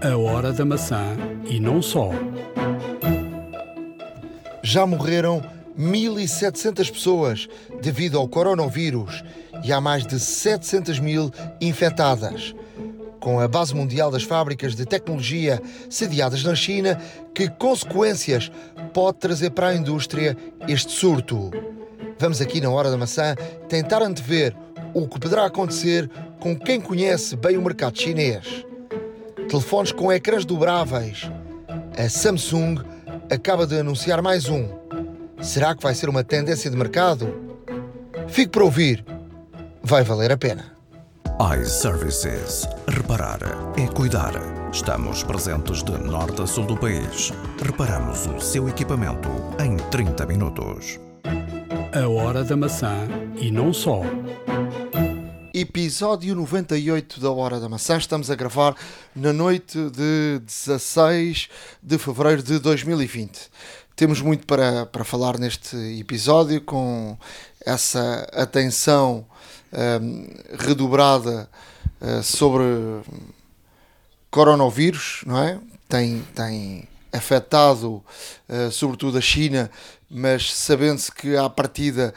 A hora da maçã e não só. Já morreram 1.700 pessoas devido ao coronavírus e há mais de 700 mil infectadas. Com a base mundial das fábricas de tecnologia sediadas na China, que consequências pode trazer para a indústria este surto? Vamos aqui na Hora da Maçã tentar antever o que poderá acontecer com quem conhece bem o mercado chinês. Telefones com ecrãs dobráveis. A Samsung acaba de anunciar mais um. Será que vai ser uma tendência de mercado? Fique para ouvir. Vai valer a pena. iServices. Reparar é cuidar. Estamos presentes de norte a sul do país. Reparamos o seu equipamento em 30 minutos. A hora da maçã e não só. Episódio 98 da Hora da Maçã. Estamos a gravar na noite de 16 de fevereiro de 2020. Temos muito para, para falar neste episódio, com essa atenção um, redobrada uh, sobre coronavírus, não é? Tem, tem afetado uh, sobretudo a China, mas sabendo-se que à partida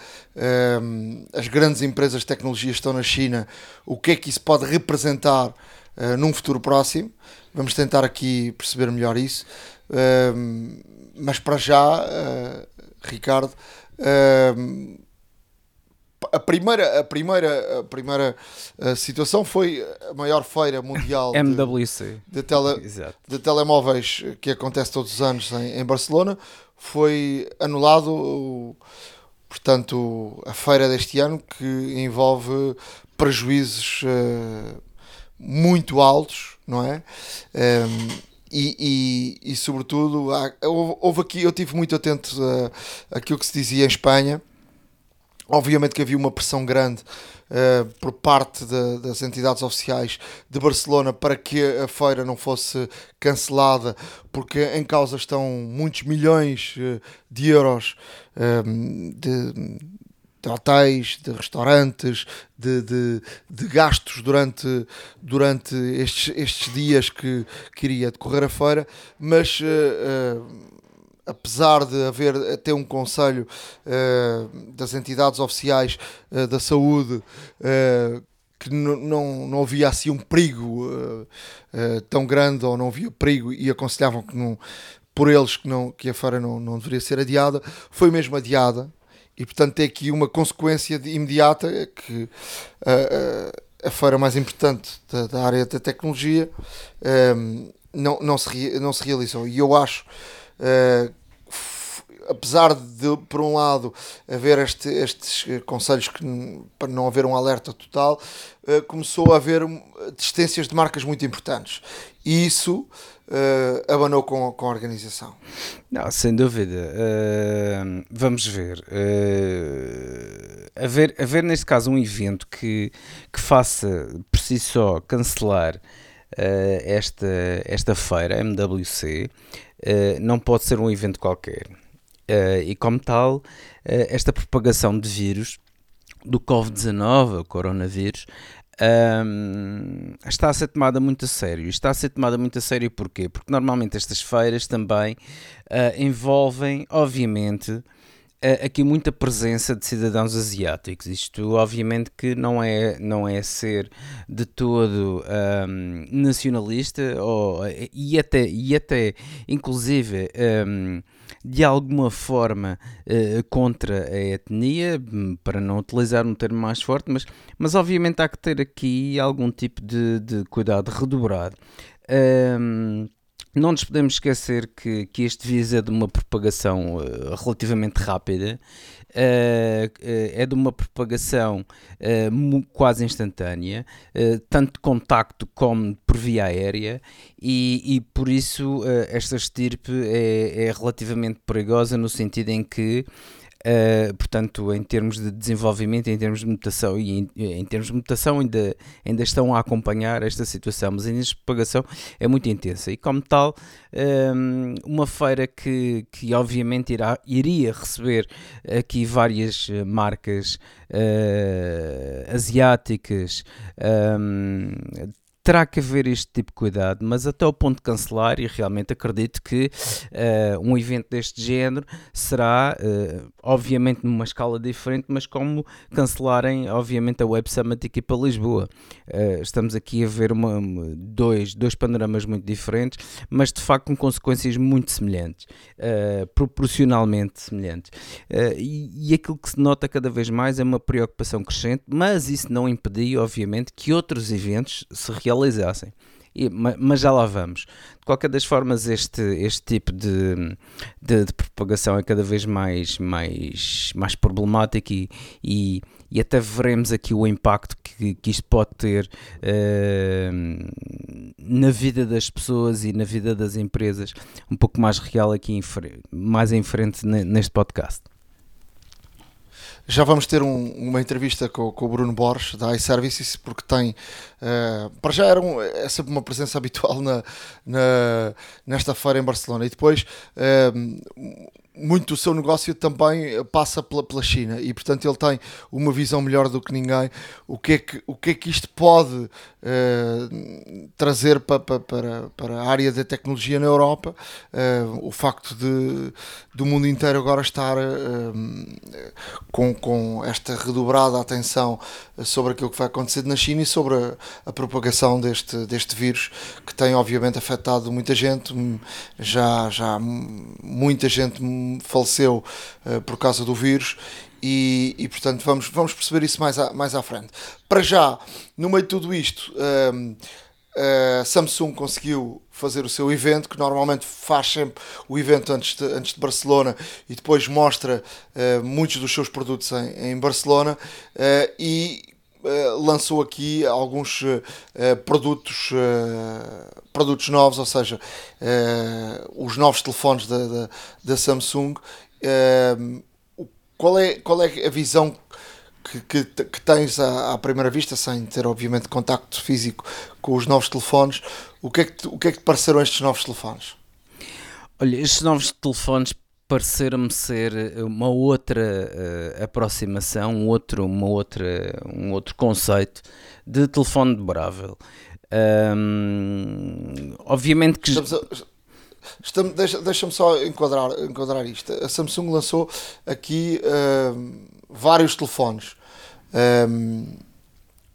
um, as grandes empresas de tecnologia estão na China, o que é que isso pode representar uh, num futuro próximo? Vamos tentar aqui perceber melhor isso. Um, mas para já, uh, Ricardo, a primeira, a primeira, a primeira uh, situação foi a maior feira mundial MWC. De, de, tele, de, telemóveis que acontece todos os anos em, em Barcelona. Foi anulado, portanto, a feira deste ano que envolve prejuízos uh, muito altos, não é? Um, e, e, e, sobretudo, há, houve aqui, eu tive muito atento a, aquilo que se dizia em Espanha Obviamente que havia uma pressão grande uh, por parte de, das entidades oficiais de Barcelona para que a feira não fosse cancelada, porque em causa estão muitos milhões uh, de euros uh, de, de, hotéis, de restaurantes, de, de, de, gastos durante, durante estes, estes dias que, que iria decorrer a feira, mas apesar de haver até um conselho uh, das entidades oficiais uh, da saúde que não, não havia assim um perigo tão grande ou não havia perigo e aconselhavam que não, por eles que, não, que a feira não, não deveria ser adiada, foi mesmo adiada e portanto tem aqui uma consequência imediata que a feira mais importante da, da área da tecnologia não, não, se, não se realizou. E eu acho Uh, apesar de, por um lado, haver este, estes conselhos que, para não haver um alerta total, uh, começou a haver distâncias de marcas muito importantes. E isso uh, abanou com, com a organização. Não, sem dúvida. Uh, vamos ver. Uh, haver, haver, neste caso, um evento que, que faça por si só cancelar esta, esta feira, MWC, não pode ser um evento qualquer. Uh, e como tal, uh, esta propagação de vírus, do Covid-19, o coronavírus, um, está a ser tomada muito a sério. Está a ser tomada muito a sério porquê? Porque normalmente estas feiras também envolvem, obviamente, aqui muita presença de cidadãos asiáticos. Isto, obviamente, que não é, não é ser de todo um, nacionalista ou, e, até, e até, inclusive, um, de alguma forma uh, contra a etnia, para não utilizar um termo mais forte, mas, mas obviamente há que ter aqui algum tipo de, de cuidado redobrado. Um, não nos podemos esquecer que, que este vírus é de uma propagação uh, relativamente rápida, uh, uh, é de uma propagação quase instantânea, tanto de contacto como por via aérea, e, e por isso esta estirpe é, é relativamente perigosa no sentido em que Uh, portanto, em termos de desenvolvimento, em termos de mutação e em, em, termos de mutação ainda, ainda estão a acompanhar esta situação, mas a propagação é muito intensa. E como tal um, uma feira que, que obviamente irá, iria receber aqui várias marcas uh, asiáticas um, terá que haver este tipo de cuidado, mas até o ponto de cancelar, e realmente acredito que uh, um evento deste género será, uh, obviamente, numa escala diferente, mas como cancelarem, obviamente, a Web Summit aqui para Lisboa. Uh, estamos aqui a ver uma, dois, dois panoramas muito diferentes, mas de facto com consequências muito semelhantes, proporcionalmente semelhantes. E, e aquilo que se nota cada vez mais é uma preocupação crescente, mas isso não impediu, obviamente, que outros eventos se realizem realizassem. E, mas já lá vamos. De qualquer das formas, este, este tipo de, de, de propagação é cada vez mais, mais, mais problemático e, e, e até veremos aqui o impacto que, que isto pode ter uh, na vida das pessoas e na vida das empresas, um pouco mais real aqui, em, mais em frente neste podcast. Já vamos ter um, uma entrevista com, com, o Bruno Borges da iServices, porque tem, uh, para já era um, é sempre uma presença habitual na, na, nesta feira em Barcelona. E depois, uh, muito do seu negócio também passa pela, pela China e portanto ele tem uma visão melhor do que ninguém o que é que, o que, é que isto pode uh, trazer para, para, para a área da tecnologia na Europa. Uh, o facto de do mundo inteiro agora estar uh, com, com esta redobrada atenção sobre aquilo que vai acontecer na China e sobre a, a propagação deste, deste vírus que tem obviamente afetado muita gente. Já, já muita gente faleceu por causa do vírus e, e, portanto vamos, vamos perceber isso mais, a, mais à frente. Para já, no meio de tudo isto, ehm, a Samsung conseguiu fazer o seu evento, que normalmente faz sempre o evento antes de, antes de Barcelona e depois mostra uh, muitos dos seus produtos em, em Barcelona uh, e uh, lançou aqui alguns produtos, produtos novos, ou seja, os novos telefones da, da, da Samsung. Qual, é, qual é a visão que, que, que tens à, à, primeira vista, sem ter obviamente contacto físico com os novos telefones, o que é que, o que, é que te pareceram estes novos telefones? Olha, estes novos telefones pareceram-me ser uma outra uh, aproximação, um outro, uma outra, um outro conceito de telefone dobrável. Um, obviamente que. Estamos a, deixa, deixa-me só enquadrar, enquadrar isto. A Samsung lançou aqui uh, vários telefones. Um,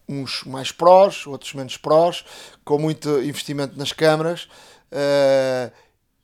uns mais prós, outros menos prós, com muito investimento nas câmaras. Uh,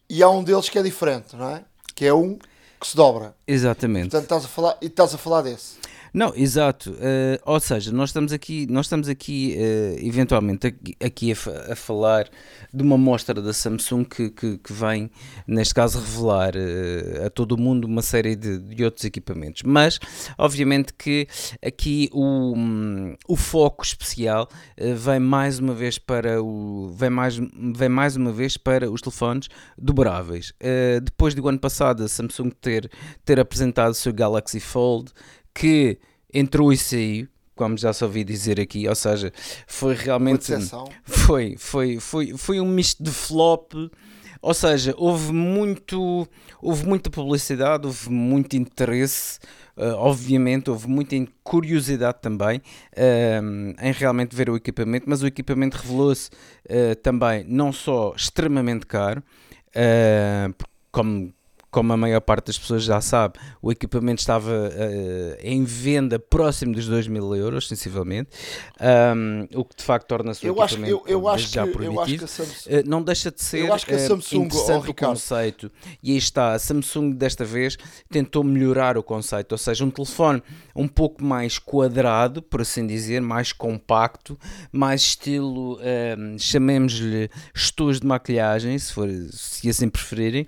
e há um deles que é diferente, não é? Que é um que se dobra. Exatamente. Portanto, estás a falar, e estás a falar desse. Não, exato. Uh, ou seja, nós estamos aqui, nós estamos aqui uh, eventualmente aqui, a, a, falar de uma mostra da Samsung que, que, que vem, neste caso, revelar uh, a todo o mundo uma série de, de, outros equipamentos. Mas, obviamente, que aqui o, um, o foco especial vem mais uma vez para o vem mais, vem mais uma vez para os telefones dobráveis. depois do ano passado, a Samsung ter, ter apresentado o seu Galaxy Fold que entrou e saiu, como já se ouvi dizer aqui, ou seja, foi realmente foi, foi, foi, foi um misto de flop, ou seja, houve muito, houve muita publicidade, houve muito interesse, uh, obviamente houve muita curiosidade também uh, em realmente ver o equipamento, mas o equipamento revelou-se uh, também não só extremamente caro, como como a maior parte das pessoas já sabe, o equipamento estava uh, em venda próximo dos 2 mil euros, sensivelmente, um, o que de facto torna-se eu equipamento acho, eu, eu acho já que, proibitivo. Samsung, uh, não deixa de ser eu acho que a Samsung, uh, interessante oh, o conceito, e aí está, a Samsung desta vez tentou melhorar o conceito, ou seja, um telefone um pouco mais quadrado, por assim dizer, mais compacto, mais estilo, um, chamemos-lhe estojos de maquilhagem, se, for, se assim preferirem,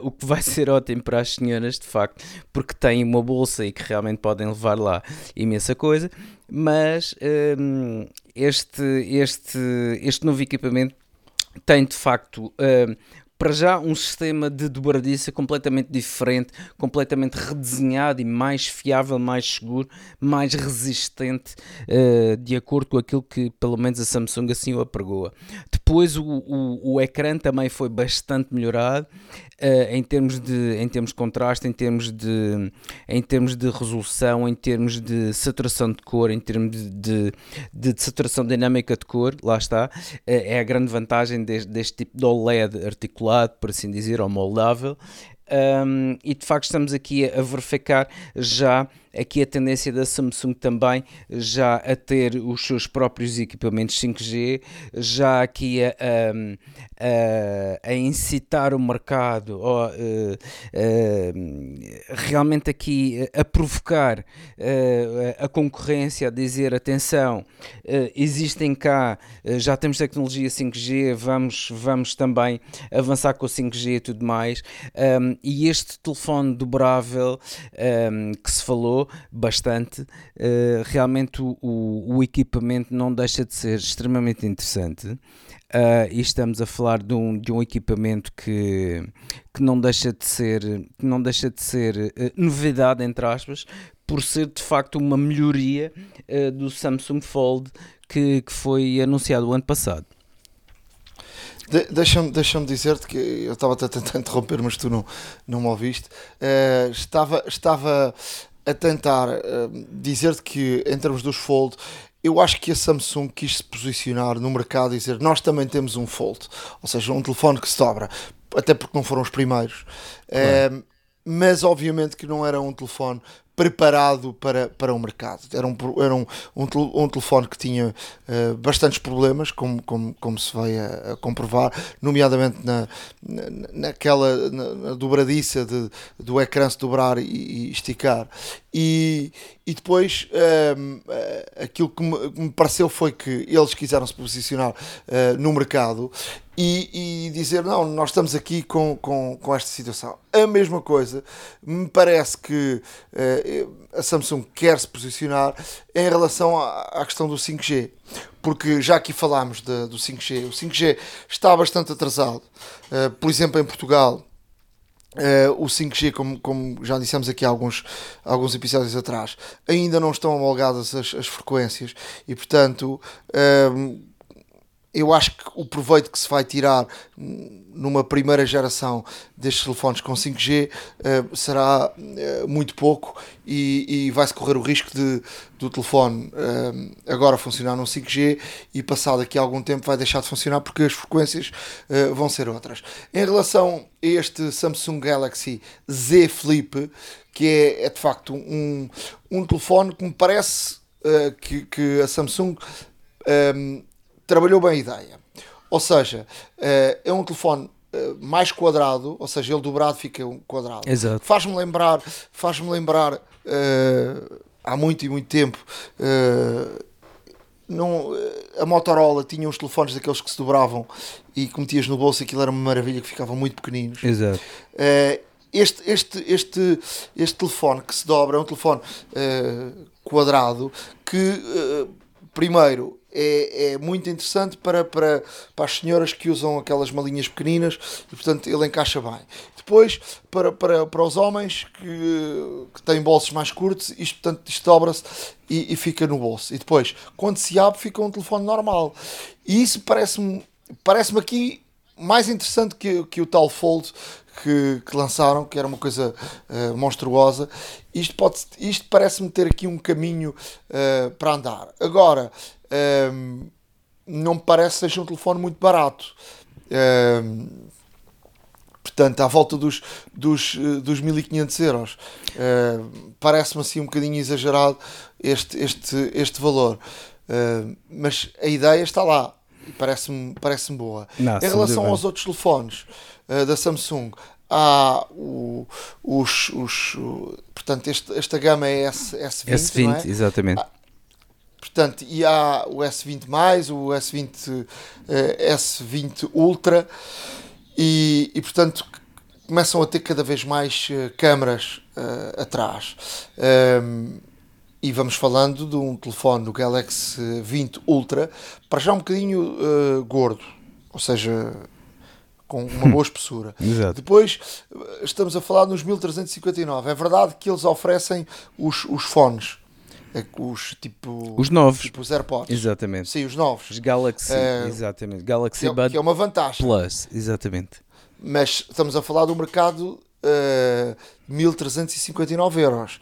o que vai vai ser ótimo para as senhoras, de facto, porque têm uma bolsa e que realmente podem levar lá imensa coisa. Mas um, este, este, este novo equipamento tem de facto um, para já um sistema de dobradiça completamente diferente, completamente redesenhado e mais fiável, mais seguro, mais resistente, uh, de acordo com aquilo que pelo menos a Samsung assim o apregoa. Depois o, o, o ecrã também foi bastante melhorado uh, em, termos de, em termos de contraste, em termos de, em termos de resolução, em termos de saturação de cor, em termos de, de, de saturação dinâmica de cor, lá está, uh, é a grande vantagem deste, deste tipo de OLED articulado, por assim dizer, ou moldável. Um, e de facto estamos aqui a, a verificar já aqui a tendência da Samsung também já a ter os seus próprios equipamentos 5G, já aqui a, a, a incitar o mercado, ou, eh, eh, realmente aqui a provocar eh, a concorrência, a dizer atenção, existem cá, já temos tecnologia 5G, vamos, vamos também avançar com o 5G e tudo mais, e este telefone dobrável que se falou, bastante. Uh, realmente o, o, equipamento não deixa de ser extremamente interessante. Uh, e estamos a falar de um, de um equipamento que, que não deixa de ser, que não deixa de ser uh, novidade, entre aspas, por ser de facto uma melhoria uh, do Samsung Fold que, que foi anunciado o ano passado. De, Deixa-me deixa dizer-te que eu estava a tentar interromper, mas tu não, não me ouviste. Uh, estava, estava a tentar uh, dizer-te que, em termos dos Fold, eu acho que a Samsung quis se posicionar no mercado e dizer nós também temos um Fold, ou seja, um telefone que se dobra, até porque não foram os primeiros. Claro. Uh, mas obviamente que não era um telefone preparado para, para o mercado. Era um, era um, um, um telefone que tinha uh, bastantes problemas, como, como, como se vai a, a comprovar, nomeadamente na, na, naquela na, na dobradiça de, do ecrã se dobrar e, e esticar. E, e depois um, ehm, aquilo que me, me, pareceu foi que eles quiseram se posicionar uh, no mercado e, e, dizer não, nós estamos aqui com, com, com esta situação. A mesma coisa, me parece que uh, a Samsung quer se posicionar em relação à, à questão do 5G, porque já aqui falámos de, do 5G, o 5G está bastante atrasado. Uh, por exemplo, em Portugal, Uh, o 5G, como, como já dissemos aqui alguns, alguns episódios atrás, ainda não estão homologadas as, as frequências e, portanto, uh, eu acho que o proveito que se vai tirar numa primeira geração destes telefones com 5G uh, eh, será uh, muito pouco e, e vai-se correr o risco de, do telefone uh, agora funcionar no 5G e passado aqui algum tempo vai deixar de funcionar porque as frequências vão ser outras. Em relação a este Samsung Galaxy Z Flip, que é, é de facto um, um telefone que me parece que, que a Samsung um, trabalhou bem a ideia. Ou seja, eh, é um telefone eh, mais quadrado, ou seja, ele dobrado fica um quadrado. Exato. Faz-me lembrar, faz-me lembrar uh, há muito e muito tempo. Uh, não, a Motorola tinha uns telefones daqueles que se dobravam e que metias no bolso, aquilo era uma maravilha que ficavam muito pequeninos. Exato. Uh, este, este, este, este telefone que se dobra é um telefone quadrado que, primeiro, é, é muito interessante para, para, para as senhoras que usam aquelas malinhas pequeninas e, portanto, ele encaixa bem. Depois, para, para, para os homens que, que têm bolsos mais curtos, isto, portanto, isto dobra-se e, e, fica no bolso. E depois, quando se abre, fica um telefone normal. E isso parece-me parece aqui mais interessante que, que o tal Fold que, que, lançaram, que era uma coisa uh, monstruosa. Isto, pode, isto parece-me ter aqui um caminho uh, para andar. Agora, um, não me parece que seja um telefone muito barato. Um, portanto, à volta dos, dos, dos 1500 euros. Uh, Parece-me assim um bocadinho exagerado este, este, este valor. Uh, mas a ideia está lá e parece-me parece boa. Não, em relação aos outros telefones uh, da Samsung, há o, os, os, portanto, este, esta gama é S, S20, S20 é? exatamente. Há, Portanto, e há o S20, o S20, eh, S20 Ultra, e, e portanto começam a ter cada vez mais uh, câmaras uh, atrás. Um, e vamos falando de um telefone do Galaxy 20 Ultra, para já um bocadinho uh, gordo, ou seja, com uma boa espessura. Depois estamos a falar nos 1359. É verdade que eles oferecem os, os fones, eh, os tipo Os novos. tipo os AirPods. Exatamente. Sim, os novos. Os Galaxy, Eh, exatamente. Que Galaxy é, Bud que é uma vantagem. Plus, exatamente. Mas estamos a falar do mercado eh, 1359 euros.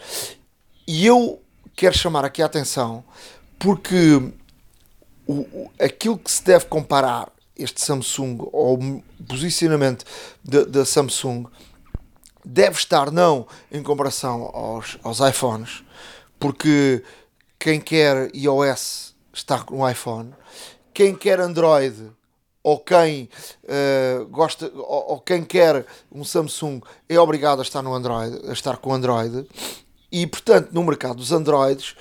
E eu quero chamar aqui a atenção porque o, o- aquilo que se deve comparar este Samsung ou o posicionamento da Samsung deve estar não em comparação aos, aos iPhones, porque quem quer iOS está no iPhone, quem quer Android ou quem eh, gosta ou, ou quem quer um Samsung é obrigado a estar no Android, a estar com Android, e portanto no mercado dos Androids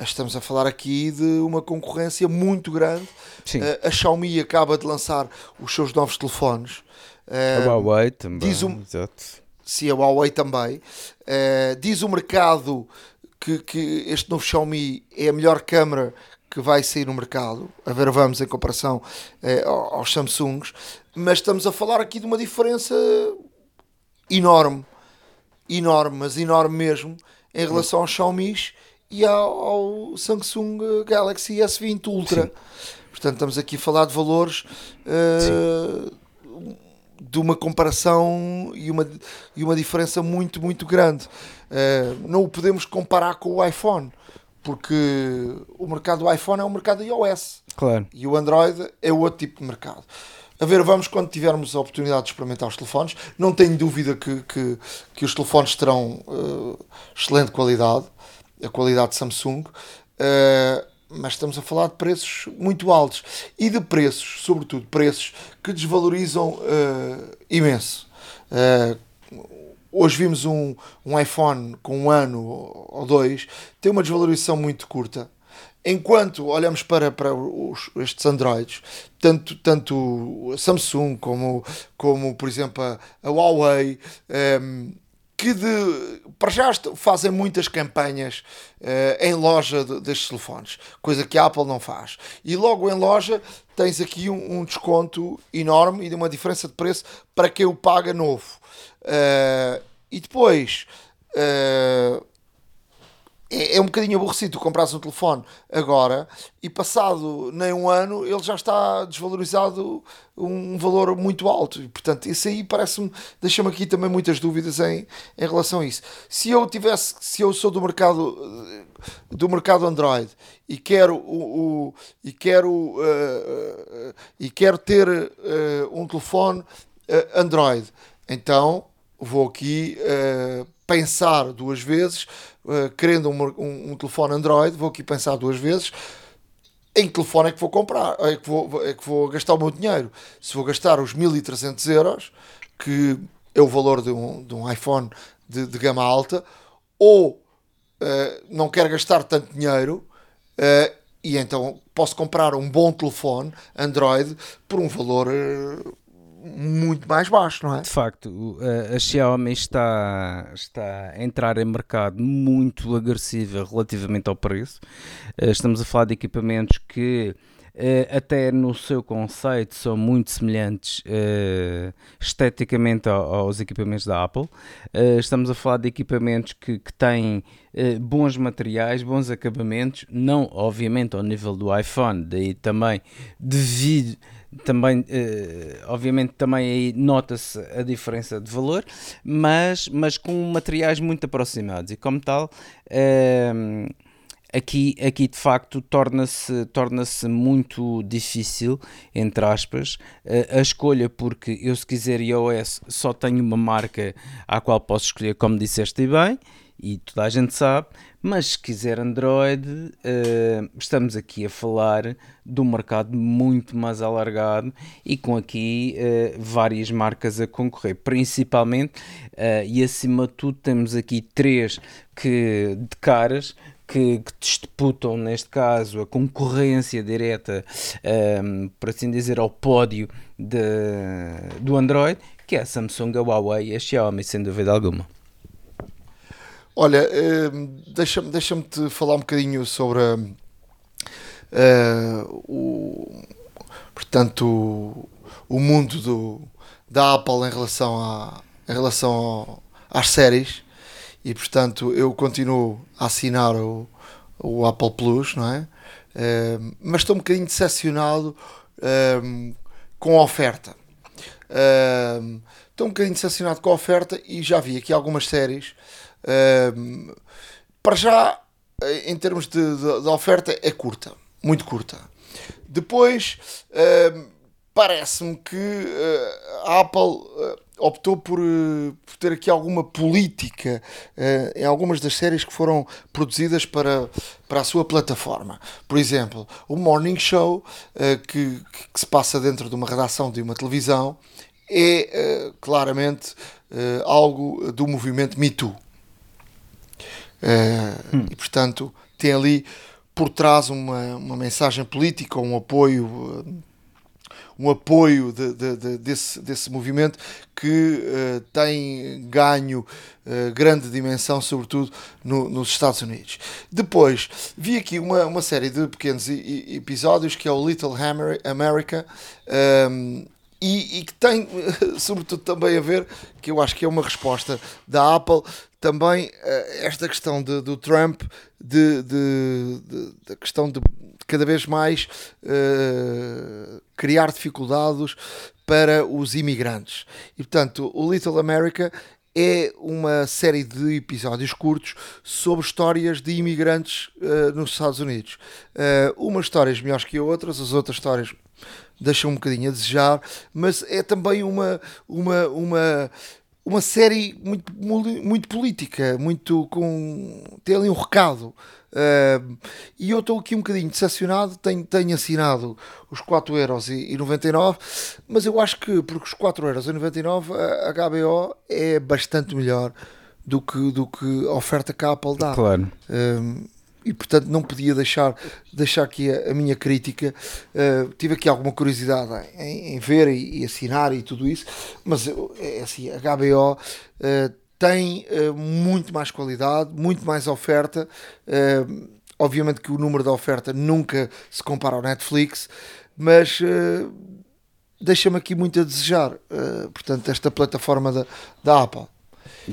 estamos a falar aqui de uma concorrência muito grande. Sim. Eh, a Xiaomi acaba de lançar os seus novos telefones. Eh, A Huawei também. diz um- Exato. se a Huawei também. Eh, diz o mercado que, que este novo Xiaomi é a melhor câmara que vai sair no mercado. A ver, vamos em comparação ao- aos Samsungs. Mas estamos a falar aqui de uma diferença enorme. Enorme, mas enorme mesmo, em relação aos Xiaomi e ao, Samsung Galaxy S20 Ultra. Portanto, estamos aqui a falar de valores eh, de uma comparação e uma, e uma diferença muito, muito grande. Eh, não o podemos comparar com o iPhone, porque o mercado do iPhone é um mercado iOS Claro. e o Android é outro tipo de mercado. A ver, vamos quando tivermos a oportunidade de experimentar os telefones. Não tenho dúvida que, que, que os telefones terão eh, excelente qualidade, a qualidade de Samsung, eh, mas estamos a falar de preços muito altos e de preços, sobretudo preços que desvalorizam eh, imenso. Eh, hoje vimos um, um iPhone com um ano ou dois, tem uma desvalorização muito curta. Enquanto olhamos para, para os, estes Androids, tanto, tanto Samsung como, como por exemplo, a, a Huawei, ehm, que de, para já fazem muitas campanhas eh, em loja de- destes telefones, coisa que a Apple não faz. E logo em loja tens aqui um, um desconto enorme e de uma diferença de preço para quem o paga novo. Eh, e depois eh, é, é um bocadinho aborrecido tu comprares um telefone agora e passado nem um ano ele já está desvalorizado um valor muito alto. E portanto isso aí parece-me deixa-me aqui também muitas dúvidas em, em relação a isso. Se eu tivesse se eu sou do mercado do mercado Android e quero o, o- e quero eh, eh, e quero ter eh, um telefone Android então vou aqui eh, pensar duas vezes, eh, querendo um, um- um telefone Android, vou aqui pensar duas vezes em que telefone é que vou comprar, é que vou, é que vou gastar o meu dinheiro. Se vou gastar os 1300 euros, que é o valor de um, de um iPhone de, de gama alta, ou eh, não quero gastar tanto dinheiro, e então posso comprar um bom telefone Android por um valor muito mais baixo, não é? De facto, a, Xiaomi está, está a entrar em mercado muito agressiva relativamente ao preço. Eh, Estamos a falar de equipamentos que, eh, até no seu conceito, são muito semelhantes eh, esteticamente ao- aos equipamentos da Apple. Estamos a falar de equipamentos que, que têm bons materiais, bons acabamentos, não obviamente ao nível do iPhone, daí também devido também, eh, obviamente, também aí nota-se a diferença de valor, mas, mas com materiais muito aproximados. E como tal, ehm, aqui, aqui de facto torna-se torna muito difícil, entre aspas, eh, a escolha, porque eu se quiser iOS só tenho uma marca à qual posso escolher, como disseste bem, e toda a gente sabe, mas se quiser Android, eh, estamos aqui a falar de um mercado muito mais alargado e com aqui eh, várias marcas a concorrer, principalmente eh, e acima de tudo temos aqui três que de caras que, que disputam, neste caso, a concorrência direta, ehm, por assim dizer, ao pódio de- do Android, que é a Samsung, a Huawei e a Xiaomi, sem dúvida alguma. Olha, eh, deixa-me deixa te falar um bocadinho sobre eh, o, portanto, o, o mundo do, da Apple em relação, a, em relação ao, às séries e portanto eu continuo a assinar o, o Apple Plus, não é? Uh, mas estou um bocadinho decepcionado uh, com a oferta. Uh, estou um bocadinho decepcionado com a oferta e já vi aqui algumas séries. Para já, em termos de, de, de, oferta, é curta, muito curta. Depois, parece-me que a Apple optou por, por, ter aqui alguma política em algumas das séries que foram produzidas para, para a sua plataforma. Por exemplo, o Morning Show, que, que, se passa dentro de uma redação de uma televisão, é claramente algo do movimento Me Too. Hum. E, portanto, tem ali por trás uma, uma mensagem política, um apoio um apoio de, de, de, desse, desse movimento que uh, tem ganho uh, grande dimensão, sobretudo no, nos Estados Unidos. Depois, vi aqui uma, uma série de pequenos episódios que é o Little Hammer America. Um, ehm, e, e, que tem, sobretudo, também a ver, que eu acho que é uma resposta da Apple, também uh, esta questão de, do Trump, de, de, de, da questão de cada vez mais uh, criar dificuldades para os imigrantes. E portanto, o Little America é uma série de episódios curtos sobre histórias de imigrantes uh, nos Estados Unidos. Uh, umas histórias melhores que outras, as outras histórias deixam um bocadinho a desejar, mas é também uma, uma, uma, uma série muito, muito política, muito com. tem ali um recado. Uh, e eu estou aqui um bocadinho decepcionado. Tenho, tenho assinado os 4,99€, mas eu acho que porque os 4,99€ a HBO é bastante melhor do que, do que a oferta que a Apple dá. Claro. Uh, e portanto não podia deixar, deixar aqui a, a minha crítica. Uh, tive aqui alguma curiosidade em, em ver e, e, assinar e tudo isso, mas é assim, a HBO uh, tem uh, muito mais qualidade, muito mais oferta. Obviamente que o número da oferta nunca se compara ao Netflix, mas deixa-me aqui muito a desejar. portanto, esta plataforma da, da Apple.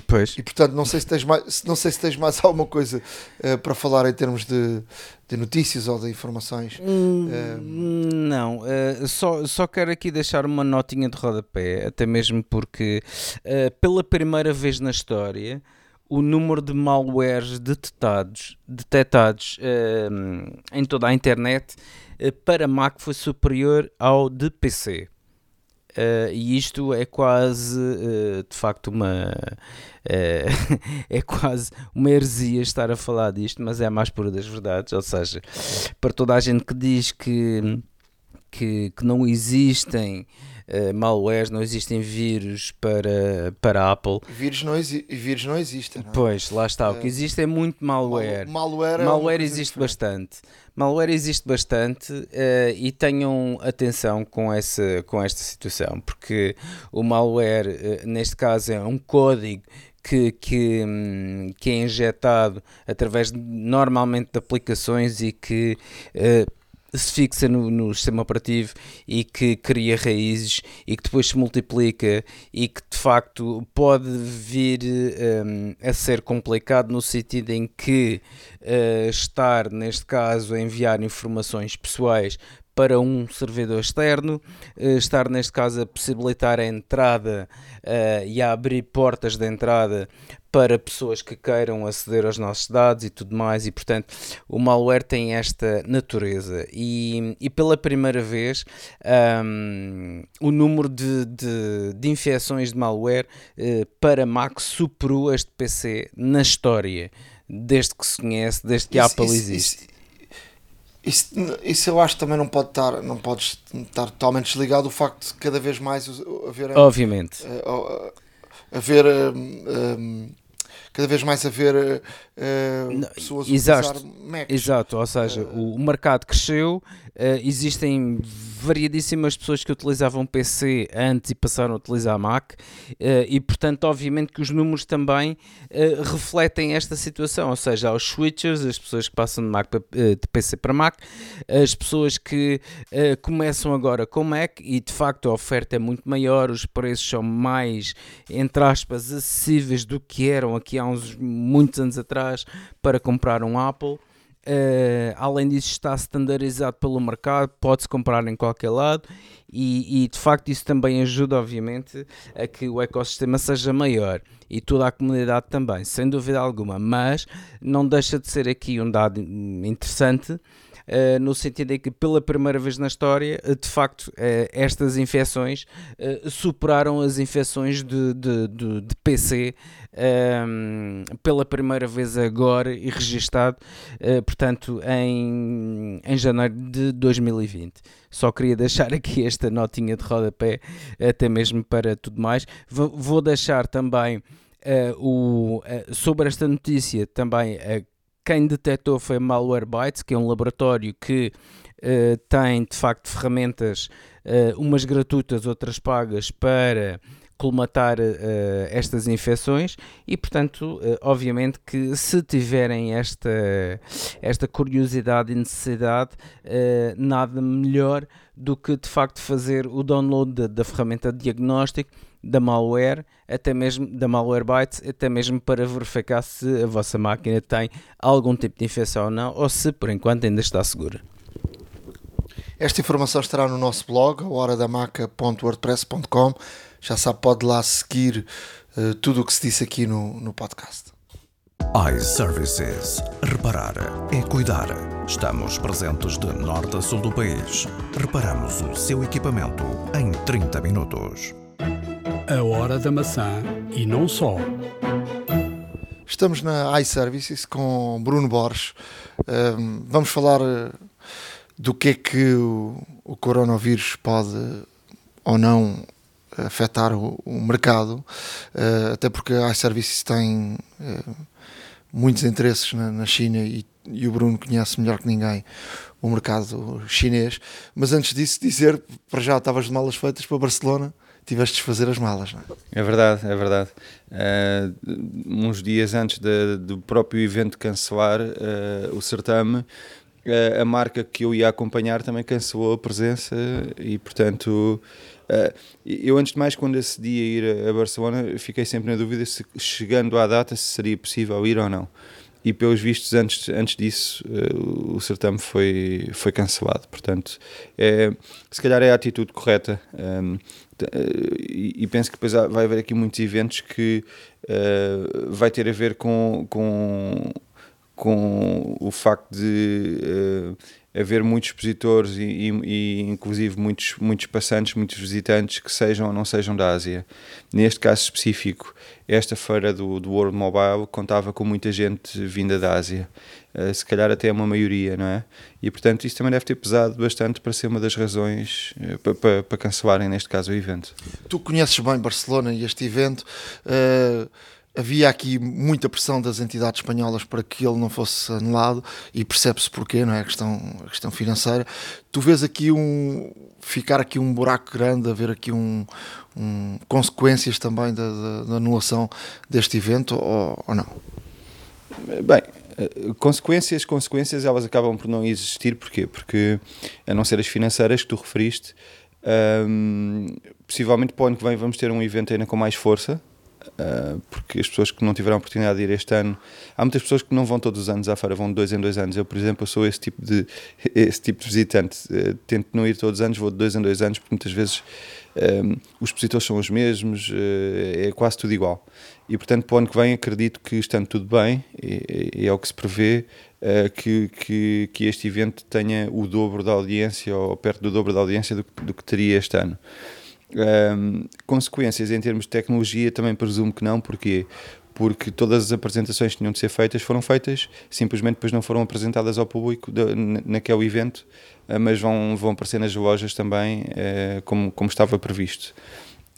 Pois. E portanto, não sei se tens mais, não sei se tens mais alguma coisa uh, para falar em termos de, de notícias ou de informações. Hum, uh, não, uh, só, só quero aqui deixar uma notinha de rodapé, até mesmo porque pela primeira vez na história o número de malwares detectados, detectados em toda a internet para Mac foi superior ao de PC. Uh, e isto é quase, uh, de facto, uma. Uh, é quase uma heresia estar a falar disto, mas é a mais pura das verdades. Ou seja, para toda a gente que diz que, que, que não existem uh, malwares, não existem vírus para, para a Apple. Vírus não, exi vírus não existem. Não é? Pois, lá está. O que existe é muito malware. Mal malware, é malware existe bastante. Malware existe bastante uh, e tenham atenção com, essa, com esta situação, porque o malware, uh, neste caso, é um código que, que, hum, que, é injetado através normalmente de aplicações e que uh, se fixa no, no, sistema operativo e que cria raízes e que depois se multiplica e que de facto pode vir um, a ser complicado no sentido em que uh, estar, neste caso, a enviar informações pessoais para um servidor externo, uh, estar neste caso a possibilitar a entrada uh, e a abrir portas de entrada para pessoas que queiram aceder aos nossos dados e tudo mais, e portanto o malware tem esta natureza. E, e pela primeira vez um, o número de, de, de, infecções de malware uh, para Mac superou este PC na história, desde que se conhece, desde que a Apple isso, existe. Isso, isso, isso, eu acho que também não pode estar, não pode estar totalmente desligado do facto de cada vez mais haver. Obviamente. Uh, haver. Um, cada vez mais a ver uh, pessoas Exato. Macs. Exato, ou seja, uh, o mercado cresceu, uh, existem variadíssimas pessoas que utilizavam PC antes e passaram a utilizar Mac e portanto obviamente que os números também refletem esta situação, ou seja, aos switchers, as pessoas que passam de, Mac para, de PC para Mac, as pessoas que começam agora com Mac e de facto a oferta é muito maior, os preços são mais, entre aspas, acessíveis do que eram aqui há uns muitos anos atrás para comprar um Apple. Uh, além disso, está standardizado pelo mercado, pode-se comprar em qualquer lado e, e, de facto isso também ajuda, obviamente, a que o ecossistema seja maior e toda a comunidade também, sem dúvida alguma. Mas não deixa de ser aqui um dado interessante no sentido em que pela primeira vez na história, uh, de facto, uh, estas infecções superaram as infecções de, de, de, de PC um, pela primeira vez agora e registado, portanto, em, em janeiro de 2020. Só queria deixar aqui esta notinha de rodapé, até mesmo para tudo mais. Vou, deixar também. Uh, o, uh, sobre esta notícia também uh, quem detectou foi Malwarebytes, que é um laboratório que uh, tem de facto ferramentas, uh, umas gratuitas, outras pagas, para colmatar uh, estas infecções e portanto uh, obviamente que se tiverem esta esta curiosidade e necessidade uh, nada melhor do que de facto fazer o download da, da ferramenta de diagnóstico da malware, até mesmo da Malwarebytes, até mesmo para verificar se a vossa máquina tem algum tipo de infecção ou não, ou se por enquanto ainda está segura. Esta informação estará no nosso blog, horadamaca.wordpress.com. Já sabe, pode lá seguir uh, tudo o que se disse aqui no, no podcast. iServices. Reparar é cuidar. Estamos presentes de norte a sul do país. Reparamos o seu equipamento em 30 minutos. A Hora da Maçã e não só. Estamos na iServices com Bruno Borges. Um, vamos falar eh, do que é que o, o, coronavírus pode ou não afetar o, o mercado, uh, até porque a iServices tem uh, muitos interesses na, na China e, e, o Bruno conhece melhor que ninguém o mercado chinês. Mas antes disso, dizer, para já estavas de malas feitas para Barcelona tiveste de fazer as malas, não é? É verdade, é verdade. Uh, uns dias antes de, do próprio evento cancelar o certame, a marca que eu ia acompanhar também cancelou a presença e, portanto, eu antes de mais, quando a ir a Barcelona, fiquei sempre na dúvida se chegando à data se seria possível ir ou não. E pelos vistos antes, antes disso uh, o certame foi, foi cancelado, portanto é, se calhar é a atitude correta. Um, eh, e, e, penso que depois vai haver aqui muitos eventos que uh, vai ter a ver com, com, com o facto de uh, haver muitos expositores e, e, e, inclusive muitos, muitos passantes, muitos visitantes que sejam ou não sejam da Ásia. Neste caso específico, esta feira do, do World Mobile contava com muita gente vinda da Ásia, uh, se calhar até uma maioria, não é? E portanto isso também deve ter pesado bastante para ser uma das razões uh, para, para, para, cancelarem, neste caso, o evento. Tu conheces bem Barcelona e este evento. Uh havia aqui muita pressão das entidades espanholas para que ele não fosse anulado e percebe-se porquê, não é? A questão, a questão financeira. Tu vês aqui um ficar aqui um buraco grande, haver aqui um, um consequências também da, da, da, anulação deste evento ou, ou não? Bem, eh, consequências, consequências elas acabam por não existir, porquê? Porque a não ser as financeiras que tu referiste, um, possivelmente para o ano que vem vamos ter um evento ainda com mais força, Uh, porque as pessoas que não tiveram a oportunidade de ir este ano, há muitas pessoas que não vão todos os anos à feira, vão de dois em dois anos. Eu, por exemplo, sou esse tipo de, esse tipo de visitante. Uh, tento não ir todos os anos, vou de dois em dois anos, porque muitas vezes um, os expositores são os mesmos, uh, é quase tudo igual. E, portanto, para o ano que vem, acredito que, estando tudo bem, e é o que se prevê, que, que, que, este evento tenha o dobro da audiência, ou perto do dobro da audiência do, do que teria este ano. Um, consequências em termos de tecnologia também presumo que não, porque porque todas as apresentações que tinham de ser feitas foram feitas, simplesmente depois não foram apresentadas ao público naquele evento, ah, mas vão, vão aparecer nas lojas também, uh, como, como estava previsto.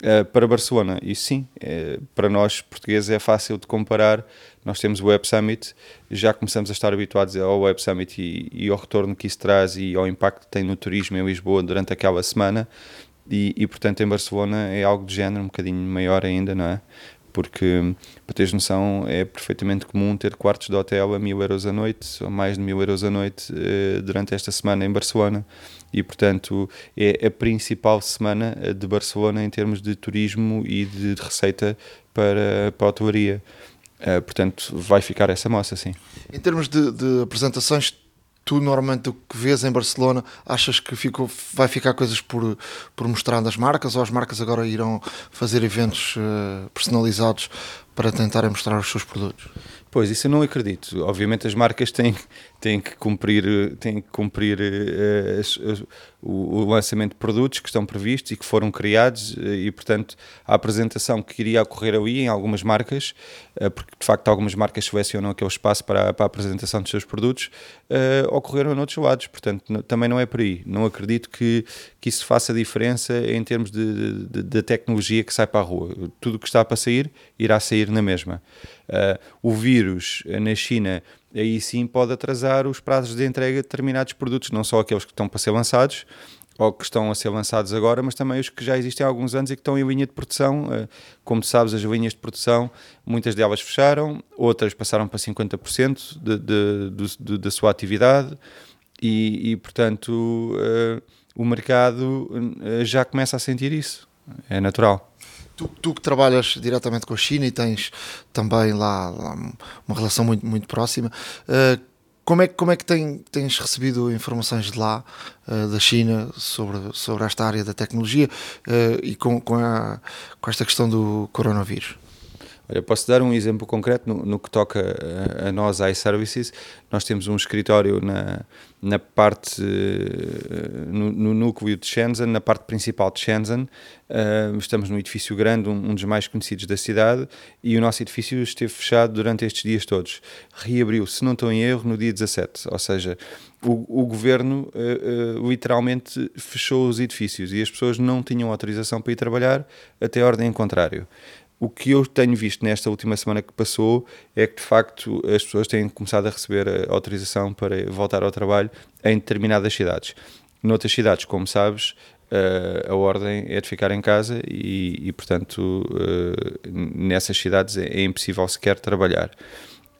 Uh, para Barcelona, e sim, é, para nós portugueses é fácil de comparar. Nós temos o Web Summit, já começamos a estar habituados ao Web Summit e, e ao retorno que isso traz e ao impacto que tem no turismo em Lisboa durante aquela semana. E, e, portanto, em Barcelona é algo de género um bocadinho maior ainda, não é? Porque, para teres noção, é perfeitamente comum ter quartos de hotel a mil euros a noite, ou mais de mil euros a noite, uh, durante esta semana em Barcelona e, portanto, é a principal semana de Barcelona em termos de turismo e de receita para, para a hotelaria. Uh, portanto, vai ficar essa moça, sim. Em termos de, de, apresentações, tu normalmente o que vês em Barcelona, achas que ficou, vai ficar coisas por, por mostrar das marcas ou as marcas agora irão fazer eventos uh, personalizados para tentarem mostrar os seus produtos? Pois, isso eu não acredito. Obviamente as marcas têm, têm que cumprir, têm que cumprir uh, as, as, o, o, lançamento de produtos que estão previstos e que foram criados uh, e, portanto, a apresentação que iria ocorrer ali em algumas marcas, uh, porque de facto algumas marcas selecionam aquele espaço para, para a apresentação dos seus produtos, ocorreram em outros lados. Portanto, também não é por aí. Não acredito que, que isso faça diferença em termos de, de tecnologia que sai para a rua. Tudo o que está para sair irá sair na mesma. o vírus na China aí sim pode atrasar os prazos de entrega de determinados produtos, não só aqueles que estão para ser lançados ou que estão a ser lançados agora, mas também os que já existem há alguns anos e que estão em linha de produção. Eh, como sabes, as linhas de produção, muitas delas fecharam, outras passaram para 50% de, de, de, da sua atividade e, e portanto, uh, o mercado uh, já começa a sentir isso. É natural. Tu, tu, que trabalhas diretamente com a China e tens também lá, lá uma relação muito, muito próxima, uh, como é, como é que tem, tens recebido informações de lá, uh, da China, sobre, sobre esta área da tecnologia uh, e com, com, a, com esta questão do coronavírus? Olha, posso dar um exemplo concreto no, no que toca a, a nós, iServices. Nós temos um escritório na, na parte, no, no, núcleo de Shenzhen, na parte principal de Shenzhen. Uh, estamos num edifício grande, um, um, dos mais conhecidos da cidade, e o nosso edifício esteve fechado durante estes dias todos. Reabriu, se não estou em erro, no dia 17. Ou seja, o, o governo uh, uh, literalmente fechou os edifícios e as pessoas não tinham autorização para ir trabalhar até ordem em contrário o que eu tenho visto nesta última semana que passou é que de facto as pessoas têm começado a receber a autorização para voltar ao trabalho em determinadas cidades. Noutras cidades, como sabes, eh, a ordem é de ficar em casa e, e portanto, eh, nessas cidades é, é impossível sequer trabalhar.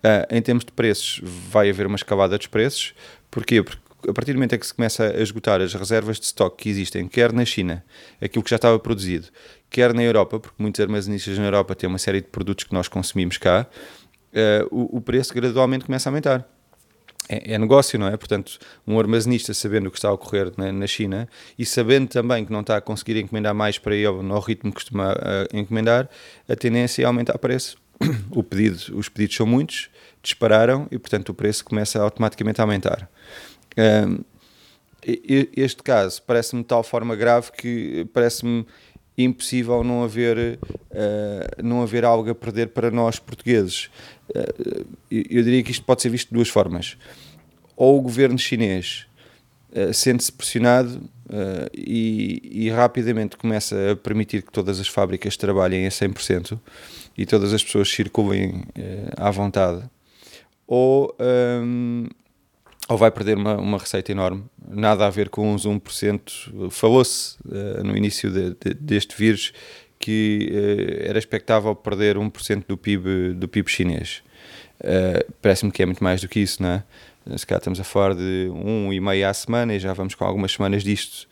Eh, em termos de preços, vai haver uma escalada dos preços. Porquê? Porque a partir do momento em que se começa a esgotar as reservas de estoque que existem, quer na China, aquilo que já estava produzido, quer na Europa, porque muitos armazenistas na Europa têm uma série de produtos que nós consumimos cá, uh, o, o, preço gradualmente começa a aumentar. É, é, negócio, não é? Portanto, um armazenista sabendo o que está a ocorrer na, na, China e sabendo também que não está a conseguir encomendar mais para ele no ritmo que costuma uh, encomendar, a tendência é aumentar o preço. O pedido, os pedidos são muitos, dispararam e, portanto, o preço começa automaticamente a aumentar. Um, este caso parece-me de tal forma grave que parece-me impossível não haver, uh, não haver algo a perder para nós portugueses. Uh, eu diria que isto pode ser visto de duas formas. Ou o governo chinês uh, sente-se pressionado e, e, rapidamente começa a permitir que todas as fábricas trabalhem a 100% e todas as pessoas circulem à vontade. Ou um, ou vai perder uma, uma receita enorme. Nada a ver com os 1%. Falou-se uh, no início de, de, deste vírus que uh, era expectável perder 1% do PIB, do PIB chinês. Uh, Parece-me que é muito mais do que isso, não é? Se calhar estamos a falar de um e meio à semana e já vamos com algumas semanas disto.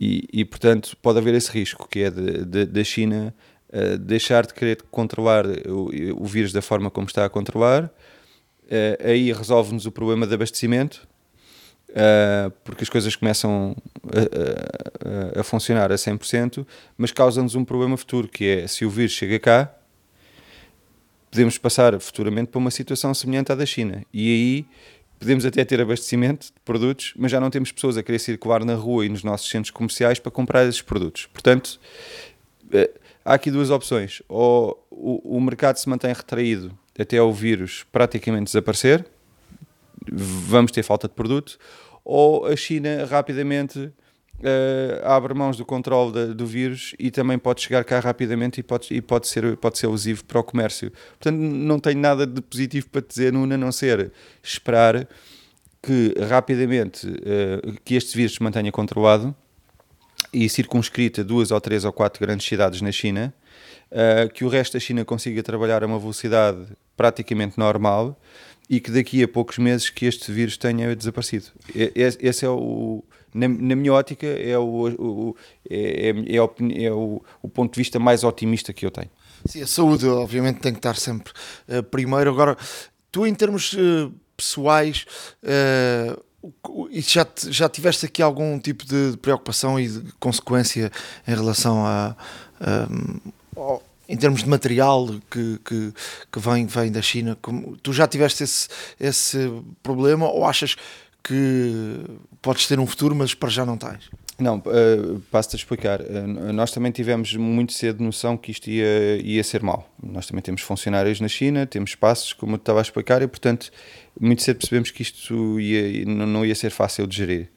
E, e, portanto, pode haver esse risco que é da China deixar de querer controlar o, o vírus da forma como está a controlar uh, aí resolve-nos o problema de abastecimento, uh, porque as coisas começam a, a, a funcionar a 100%, mas causa-nos um problema futuro, que é se o vírus chega cá, podemos passar futuramente para uma situação semelhante à da China. E aí podemos até ter abastecimento de produtos, mas já não temos pessoas a querer circular na rua e nos nossos centros comerciais para comprar esses produtos. Portanto, eh, há aqui duas opções. Ou o mercado se mantém retraído até o vírus praticamente desaparecer, vamos ter falta de produto, ou a China rapidamente uh, abre mãos do controle do vírus e também pode chegar cá rapidamente e pode, e pode, ser, pode ser abusivo para o comércio. Portanto, não tenho nada de positivo para dizer, Nuno, a não ser esperar que rapidamente uh, que este vírus se mantenha controlado e circunscrito a duas ou três ou quatro grandes cidades na China, uh, que o resto da China consiga trabalhar a uma velocidade praticamente normal e que daqui a poucos meses que este vírus tenha desaparecido. Esse é o, na, na minha ótica, é o, o é, é, é, o, é o, o ponto de vista mais otimista que eu tenho. Sim, a saúde, obviamente, tem que estar sempre uh, primeiro. Agora, tu, em termos uh, pessoais, uh, já, já tiveste aqui algum tipo de preocupação e de consequência em relação a. Um, em termos de material que, que, que vem, vem da China, como, tu já tiveste esse, esse problema ou achas que podes ter um futuro, mas para já não tens? Não, uh, passo-te a explicar. Uh, nós também tivemos muito cedo noção que isto ia, ia ser mau. Nós também temos funcionários na China, temos espaços, como eu estava a explicar, e portanto, muito cedo percebemos que isto ia, não ia ser fácil de gerir.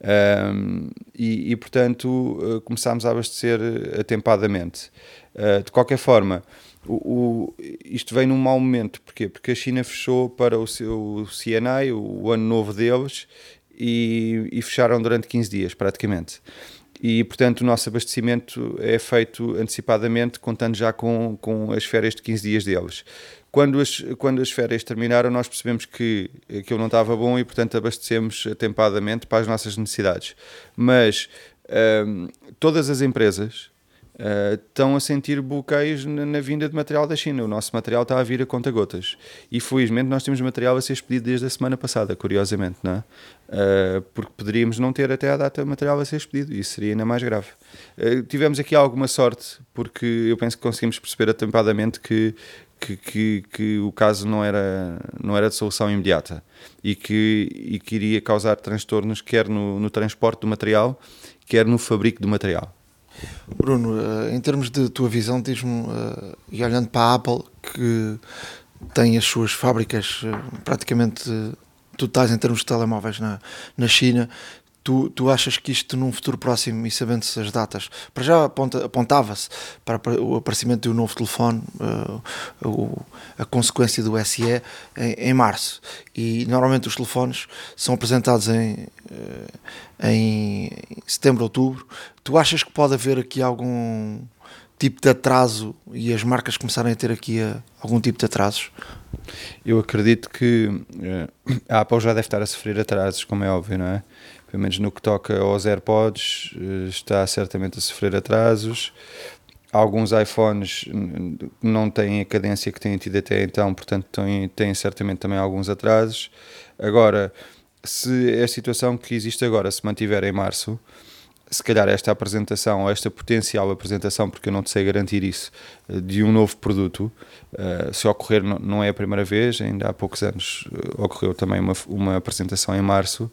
Um, e, e, portanto, uh, começámos a abastecer atempadamente. De qualquer forma, o, o, isto vem num mau momento, porquê? Porque a China fechou para o seu CNI, o, ano novo deles, e, e, fecharam durante 15 dias, praticamente. E, portanto, o nosso abastecimento é feito antecipadamente, contando já com, com as férias de 15 dias deles. Quando as, quando as férias terminaram, nós percebemos que aquilo não estava bom e, portanto, abastecemos atempadamente para as nossas necessidades. Mas hum, todas as empresas Uh, estão a sentir bloqueios na, na, vinda de material da China. O nosso material está a vir a conta-gotas. E felizmente nós temos material a ser expedido desde a semana passada, curiosamente, não é? Uh, porque poderíamos não ter até a data material a ser expedido. Isso seria ainda mais grave. Uh, tivemos aqui alguma sorte, porque eu penso que conseguimos perceber atempadamente que, que, que, que, o caso não era, não era de solução imediata e que, e que iria causar transtornos quer no, no transporte do material, quer no fabrico do material. Bruno, eh, em termos de tua visão, diz-me, eh, e olhando para a Apple, que tem as suas fábricas eh, praticamente totais em termos de telemóveis na, na China, Tu, tu achas que isto num futuro próximo, e sabendo-se as datas, para já aponta, apontava-se para o aparecimento de um novo telefone, uh, a consequência do SE, em, em, março. E normalmente os telefones são apresentados em, em setembro, outubro. Tu achas que pode haver aqui algum tipo de atraso e as marcas começarem a ter aqui a, algum tipo de atrasos? Eu acredito que uh, a Apple já deve estar a sofrer atrasos, como é óbvio, não é? pelo menos no que toca aos AirPods, eh, está certamente a sofrer atrasos. Alguns iPhones não têm a cadência que têm tido até então, portanto têm, têm certamente também alguns atrasos. Agora, se a situação que existe agora se mantiver em março, se calhar esta apresentação, ou esta potencial apresentação, porque eu não te sei garantir isso, eh, de um novo produto, eh, se ocorrer, não é a primeira vez, ainda há poucos anos ocorreu também uma, uma apresentação em março,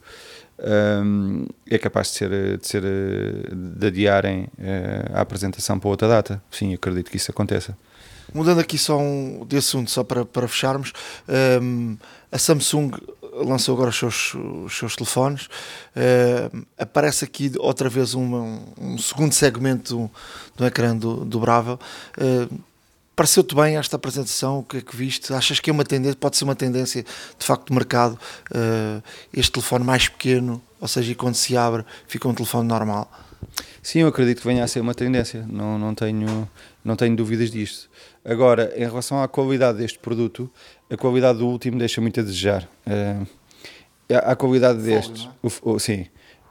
é capaz de ser, de ser de adiarem a apresentação para outra data. Sim, acredito que isso aconteça. Mudando aqui só um, de assunto, só para, para fecharmos, um, a Samsung lançou agora os seus, os seus telefones. Uh, aparece aqui outra vez uma, um segundo segmento do, do ecrã do, dobrável. Uh, Pareceu-te bem esta apresentação? O que é que viste? Achas que é uma tendência, pode ser uma tendência de facto de mercado, uh, este telefone mais pequeno, ou seja, quando se abre fica um telefone normal? Sim, eu acredito que venha a ser uma tendência, não, não, tenho, não tenho dúvidas disto. Agora, em relação à qualidade deste produto, a qualidade do último deixa muito a desejar. Uh, a qualidade deste, o, o, sim,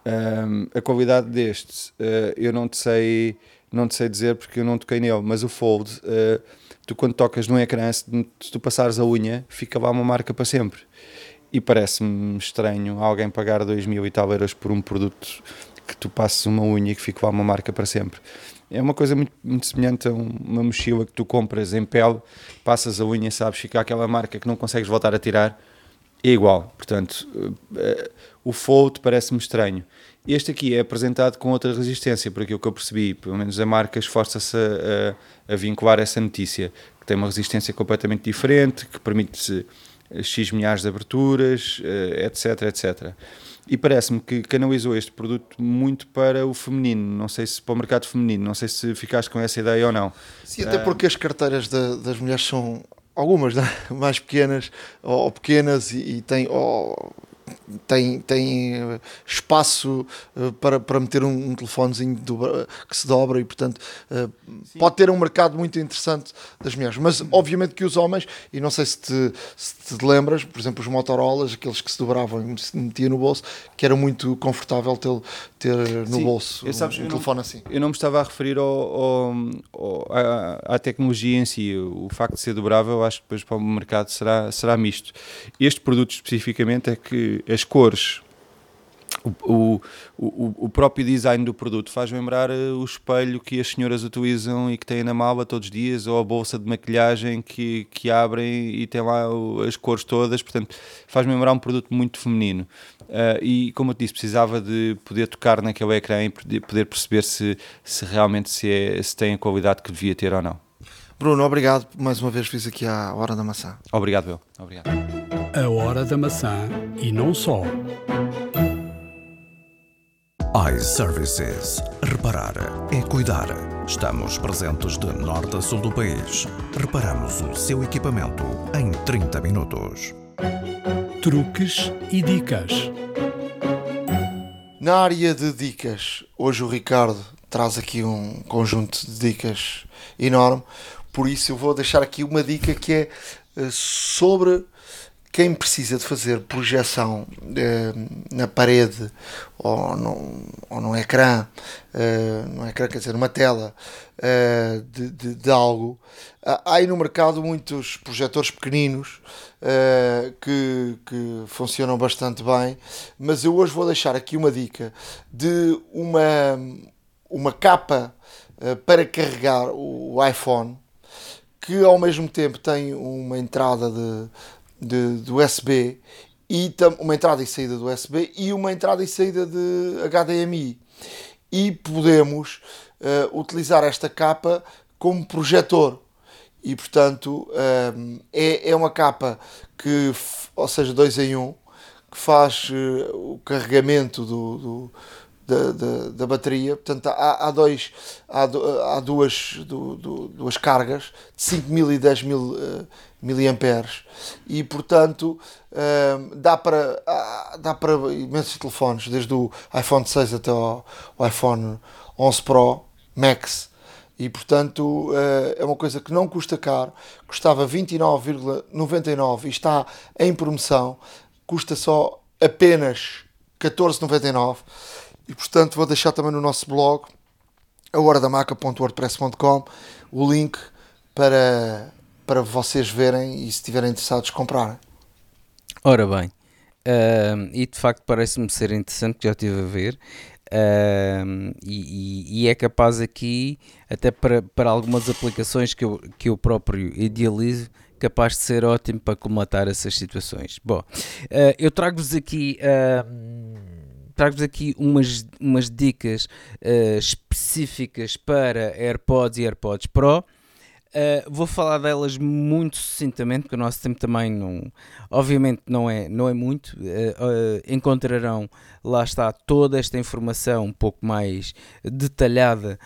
um, a qualidade deste, uh, eu não te sei não te sei dizer porque eu não toquei nele, mas o Fold, uh, tu quando tocas no ecrã, se tu passares a unha, fica lá uma marca para sempre. E parece-me estranho alguém pagar 2 mil e tal euros por um produto que tu passes uma unha e que fica lá uma marca para sempre. É uma coisa muito, muito semelhante a uma mochila que tu compras em pele, passas a unha, sabes, fica aquela marca que não consegues voltar a tirar. É igual, portanto, uh, o Fold parece-me estranho. Este aqui é apresentado com outra resistência, por aquilo que eu percebi. Pelo menos a marca esforça-se a, a, vincular essa notícia, que tem uma resistência completamente diferente, que permite X milhares de aberturas, etc, eh, etc. e parece-me que canalizou este produto muito para o feminino, não sei se para o mercado feminino, não sei se ficaste com essa ideia ou não. Sim, até porque as carteiras das mulheres são algumas né? mais pequenas ou pequenas e, e têm ou tem, tem eh, espaço uh, para, para meter um, um telefonezinho dobra, que se dobra e, portanto, uh, pode ter um mercado muito interessante das mulheres. Mas, obviamente, que os homens, e não sei se te, se te lembras, por exemplo, os Motorolas, aqueles que se dobravam e se metia no bolso, que era muito confortável ter, ter no Sim, bolso sabes, um, um telefone não, assim. Eu não me estava a referir ao, ao, ao à, à, tecnologia em si. O facto de ser dobrável, acho que depois para o mercado será, será misto. Este produto especificamente é que as cores, o, o, o, próprio design do produto faz lembrar eh, o espelho que as senhoras utilizam e que têm na mala todos os dias, ou a bolsa de maquilhagem que, que abrem e tem lá as cores todas, portanto faz-me lembrar um produto muito feminino. Uh, e como eu te disse, precisava de poder tocar naquele ecrã e poder perceber se, se realmente se, é, se tem a qualidade que devia ter ou não. Bruno, obrigado. Mais uma vez fiz aqui a Hora da Maçã. Obrigado, Bill. Obrigado. A Hora da Maçã e não só. iServices. Reparar é cuidar. Estamos presentes de norte a sul do país. Reparamos o seu equipamento em 30 minutos. Truques e dicas. Na área de dicas, hoje o Ricardo traz aqui um conjunto de dicas enorme. Por isso eu vou deixar aqui uma dica que é eh, sobre quem precisa de fazer projeção eh, na parede ou no, ou no ecrã, eh, no ecrã, quer dizer, numa tela eh, de, de, de, algo, há aí no mercado muitos projetores pequeninos eh, que, que funcionam bastante bem, mas eu hoje vou deixar aqui uma dica de uma, uma capa eh, para carregar o iPhone que ao mesmo tempo tem uma entrada de, de, de USB e uma entrada e saída do USB e uma entrada e saída de HDMI e podemos uh, utilizar esta capa como projetor e portanto um, eh, é, é uma capa que ou seja 2 em 1 um, que faz uh, o carregamento do, do da, da, da, bateria. Portanto, há, há, dois, há, há duas, du, du, duas cargas de 5.000 e 10.000 uh, miliamperes. E, portanto, uh, dá, para, uh, dá para imensos telefones, desde o iPhone 6 até ao iPhone 11 Pro Max. E portanto uh, é uma coisa que não custa caro, custava 29,99 e está em promoção, custa só apenas 14,99 e portanto vou deixar também no nosso blog, a horadamaca.wordpress.com, o link para, para vocês verem e se estiverem interessados comprarem. Ora bem, uh, e de facto parece-me ser interessante, já estive a ver. Uh, e, e, é capaz aqui, até para, para algumas aplicações que eu, que eu próprio idealizo, capaz de ser ótimo para comatar essas situações. Bom, uh, eu trago-vos aqui trago-vos aqui umas, umas dicas uh, específicas para AirPods e AirPods Pro. Uh, vou falar delas muito sucintamente, porque o nosso tempo também não, obviamente não é, não é muito. Uh, uh, encontrarão, lá está, toda esta informação um pouco mais detalhada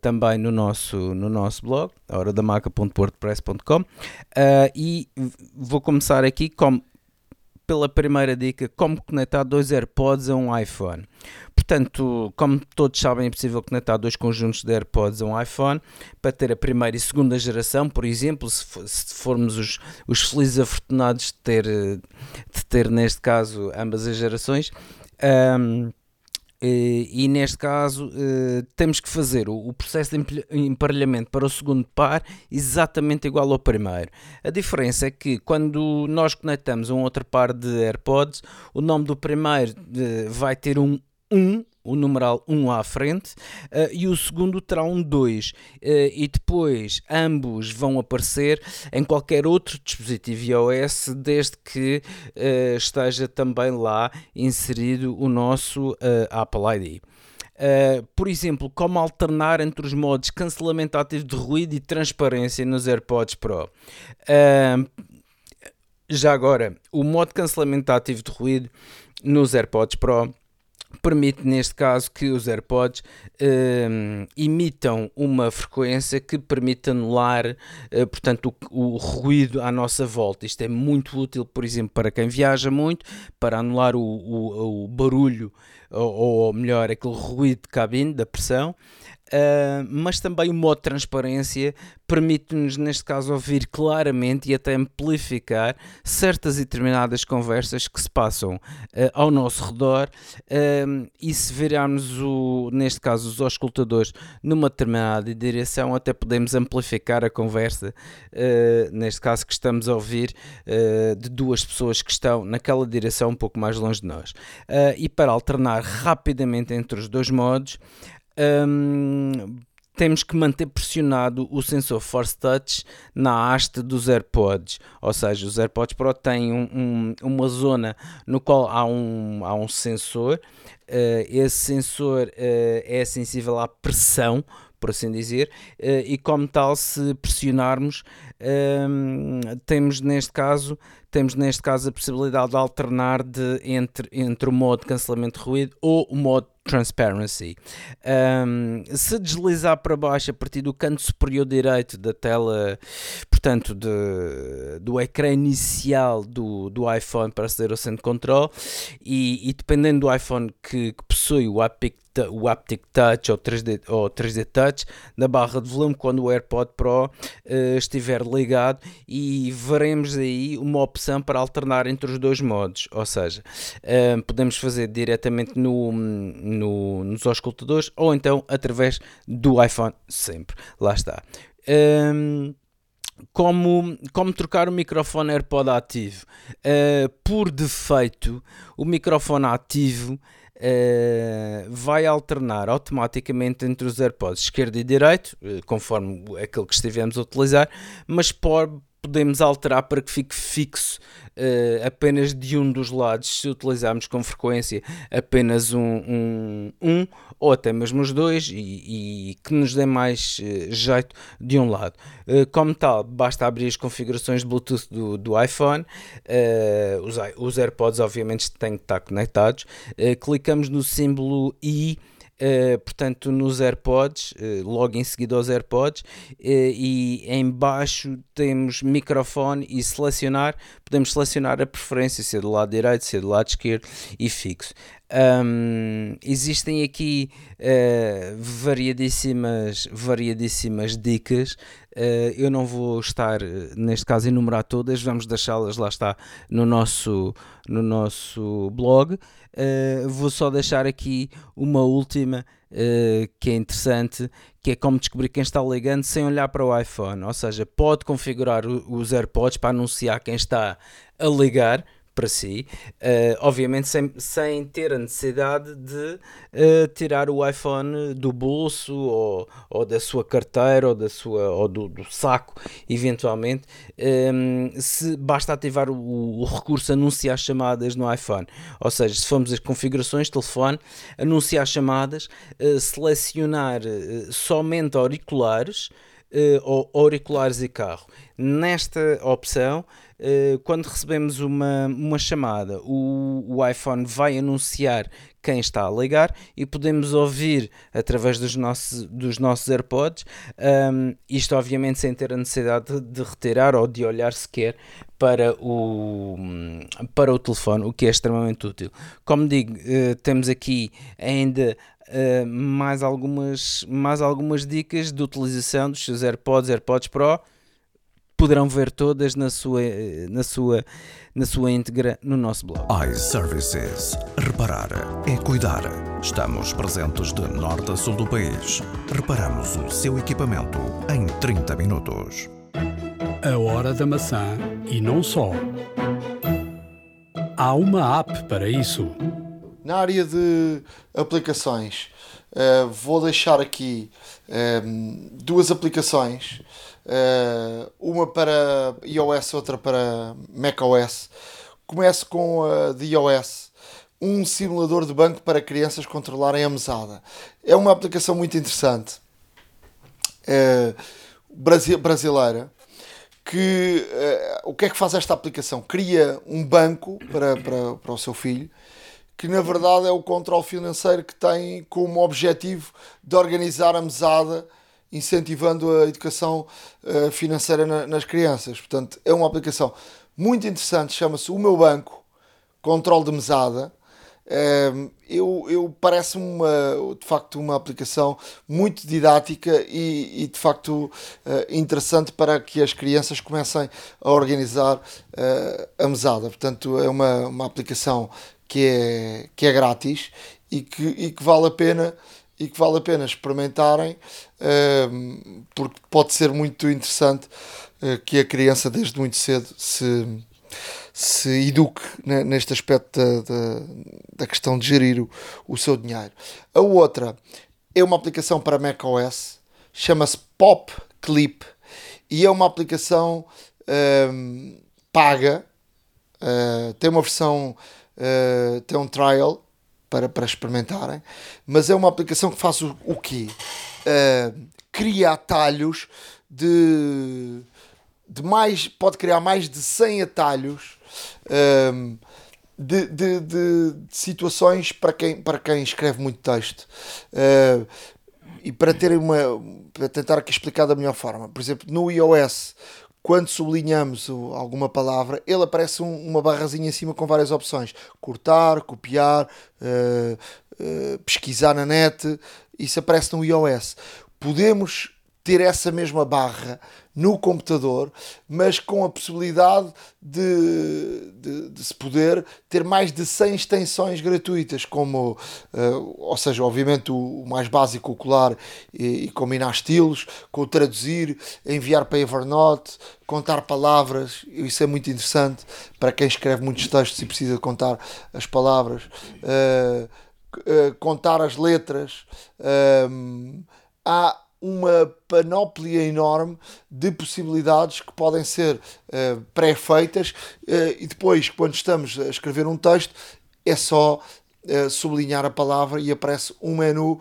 também no nosso, no nosso blog, horadamaca.wordpress.com. e vou começar aqui com pela primeira dica, como conectar dois AirPods a um iPhone. Portanto, como todos sabem, é possível conectar dois conjuntos de AirPods a um iPhone para ter a primeira e segunda geração, por exemplo, se, se formos os, os felizes afortunados de ter, de ter, neste caso, ambas as gerações. Um, e neste caso uh, temos que fazer o, processo de emparelhamento para o segundo par exatamente igual ao primeiro. A diferença é que quando nós conectamos um outro par de AirPods, o nome do primeiro uh, vai ter um 1 o numeral 1 à frente, uh, e o segundo terá um 2. Uh, e depois ambos vão aparecer em qualquer outro dispositivo iOS, desde que uh, esteja também lá inserido o nosso Apple ID. Uh, por exemplo, como alternar entre os modos cancelamento ativo de ruído e transparência nos AirPods Pro. Uh, já agora, o modo cancelamento ativo de ruído nos AirPods Pro permite neste caso que os AirPods uh, imitam uma frequência que permite anular uh, portanto o, o, ruído à nossa volta. Isto é muito útil, por exemplo, para quem viaja muito, para anular o, o, o barulho ou, ou melhor, aquele ruído de cabine, da pressão. Uh, mas também o modo transparência permite-nos, neste caso, ouvir claramente e até amplificar certas e determinadas conversas que se passam uh, ao nosso redor. Uh, e se virarmos, o, neste caso, os auscultadores numa determinada direção, até podemos amplificar a conversa, neste caso, que estamos a ouvir de duas pessoas que estão naquela direção um pouco mais longe de nós. e para alternar rapidamente entre os dois modos, um, temos que manter pressionado o sensor Force Touch na haste dos AirPods, ou seja, os AirPods Pro têm um, um, uma zona no qual há um, há um sensor, uh, esse sensor uh, é sensível à pressão, por assim dizer, uh, e como tal, se pressionarmos, temos neste caso temos neste caso a possibilidade de alternar de, entre, entre o modo cancelamento de ruído ou o modo Transparency. Um, se deslizar para baixo a partir do canto superior direito da tela, portanto, de, do ecrã inicial do, do iPhone para aceder ao centro de controle, e, e dependendo do iPhone que, que possui o Haptic, o Haptic Touch ou 3D, ou 3D Touch, na barra de volume, quando o AirPod Pro uh, estiver ligado, e veremos aí uma opção para alternar entre os dois modos, ou seja, uh, podemos fazer diretamente no no, nos auscultadores ou então através do iPhone, sempre. Lá está. Um, como, como trocar o microfone AirPod ativo? Uh, por defeito, o microfone ativo uh, vai alternar automaticamente entre os AirPods esquerdo e direito, uh, conforme aquele que estivemos a utilizar, mas pode podemos alterar para que fique fixo uh, apenas de um dos lados, se utilizarmos com frequência apenas um, um, um ou até mesmo os dois e, e que nos dê mais uh, jeito de um lado. Uh, como tal, basta abrir as configurações de Bluetooth do, do iPhone, os, os AirPods obviamente têm que estar conectados, clicamos no símbolo i Uh, portanto, nos AirPods, uh, logo em seguida aos AirPods, uh, e em baixo temos microfone e selecionar, podemos selecionar a preferência, se é do lado direito, se é do lado esquerdo e fixo. Um, existem aqui variadíssimas, variadíssimas dicas. eu não vou estar, neste caso, enumerar todas, vamos deixá-las lá está no nosso, no nosso blog. Uh, vou só deixar aqui uma última uh, que é interessante, que é como descobrir quem está ligando sem olhar para o iPhone. Ou seja, pode configurar os AirPods para anunciar quem está a ligar para si, uh, obviamente sem, sem ter a necessidade de uh, tirar o iPhone do bolso ou, ou da sua carteira ou, da sua, ou do, do saco, eventualmente, um, ehm, se basta ativar o, o, recurso anunciar chamadas no iPhone, ou seja, se formos as configurações, telefone, anunciar chamadas, uh, selecionar somente auriculares, ou auriculares e carro. Nesta opção, eh, quando recebemos uma, uma chamada, o, o iPhone vai anunciar quem está a ligar e podemos ouvir através dos nossos, dos nossos AirPods, um, isto obviamente sem ter a necessidade de, retirar ou de olhar sequer para o, para o telefone, o que é extremamente útil. Como digo, uh, temos aqui ainda uh, mais, algumas, mais algumas dicas de utilização dos seus AirPods, AirPods Pro poderão ver todas na sua, na sua, na sua íntegra no nosso blog. iServices. Reparar é cuidar. Estamos presentes de norte a sul do país. Reparamos o seu equipamento em 30 minutos. A hora da maçã e não só. Há uma app para isso. Na área de aplicações, uh, vou deixar aqui uh, duas aplicações uma para iOS, outra para macOS. Começo com a de iOS, um simulador de banco para crianças controlarem a mesada. É uma aplicação muito interessante, uh, brasileira, que uh, o que é que faz esta aplicação? Cria um banco para, para, para o seu filho que na verdade é o controle financeiro que tem como objetivo de organizar a mesada, incentivando a educação uh, financeira na, nas crianças. Portanto, é uma aplicação muito interessante, chama-se O Meu Banco, Controle de Mesada. Uh, eu, eu parece-me de facto uma aplicação muito didática e, e de facto uh, interessante para que as crianças comecem a organizar uh, a mesada. Portanto, é uma, uma aplicação que é, que é grátis e que, e que vale a pena e que vale a pena experimentarem uh, porque pode ser muito interessante uh, que a criança desde muito cedo se, se eduque neste aspecto da, da, da, questão de gerir o, o seu dinheiro. A outra é uma aplicação para macOS, chama-se Pop Clip e é uma aplicação uh, paga, uh, tem uma versão uh, tem um trial para, para experimentarem, mas é uma aplicação que faz o, o quê? Uh, cria atalhos de, de mais, pode criar mais de 100 atalhos uh, de, de, de, de, situações para quem, para quem escreve muito texto. Uh, e para terem uma para tentar aqui explicar da melhor forma, por exemplo, no iOS quando sublinhamos alguma palavra, ele aparece um, uma barrazinha em cima com várias opções: cortar, copiar, uh, uh, pesquisar na net. Isso aparece no iOS. Podemos ter essa mesma barra no computador, mas com a possibilidade de, de, de, se poder ter mais de 100 extensões gratuitas, como, uh, ou seja, obviamente o, o mais básico, o colar e, e, combinar estilos, com o traduzir, enviar para Evernote, contar palavras, isso é muito interessante para quem escreve muitos textos e precisa contar as palavras, uh, uh, contar as letras. há uma panóplia enorme de possibilidades que podem ser uh, pré-feitas uh, e depois, quando estamos a escrever um texto, é só uh, sublinhar a palavra e aparece um menu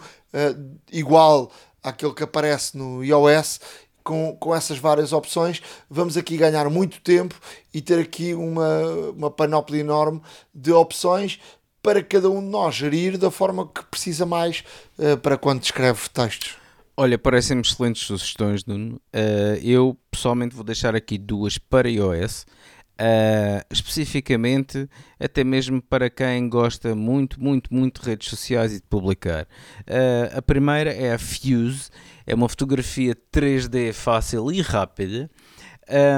igual àquele que aparece no iOS. Com, com essas várias opções, vamos aqui ganhar muito tempo e ter aqui uma, uma panóplia enorme de opções para cada um de nós gerir da forma que precisa mais para quando escreve textos. Olha, parecem-me excelentes sugestões, Nuno. Uh, eu pessoalmente vou deixar aqui duas para iOS. Uh, especificamente até mesmo para quem gosta muito, muito, muito de redes sociais e de publicar. Uh, a primeira é a Fuse, é uma fotografia 3D fácil e rápida.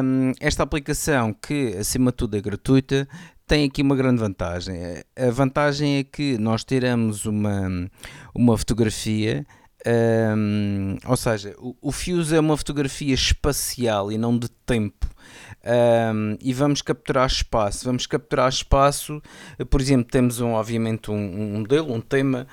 Um, esta aplicação, que acima de tudo é gratuita, tem aqui uma grande vantagem. A vantagem é que nós tiramos uma, uma fotografia um, ou seja, o, o Fuse é uma fotografia espacial e não de tempo. Um, e vamos capturar espaço. Vamos capturar espaço, por exemplo, temos um, obviamente um, um modelo, um tema,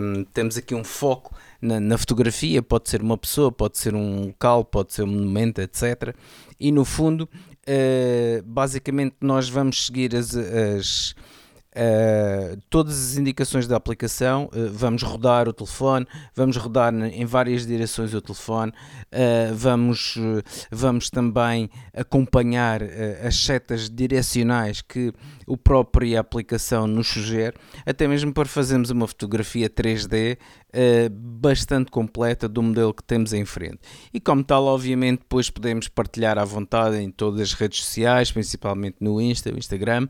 um, temos aqui um foco na, na, fotografia, pode ser uma pessoa, pode ser um local, pode ser um monumento, etc. E no fundo, uh, basicamente, nós vamos seguir as, as Uh, todas as indicações da aplicação, uh, vamos rodar o telefone, vamos rodar em várias direções o telefone, uh, vamos, vamos também acompanhar as setas direcionais que o própria aplicação nos sugere, até mesmo para fazermos uma fotografia 3D bastante completa do modelo que temos em frente. E como tal, obviamente, depois podemos partilhar à vontade em todas as redes sociais, principalmente no Insta, Instagram.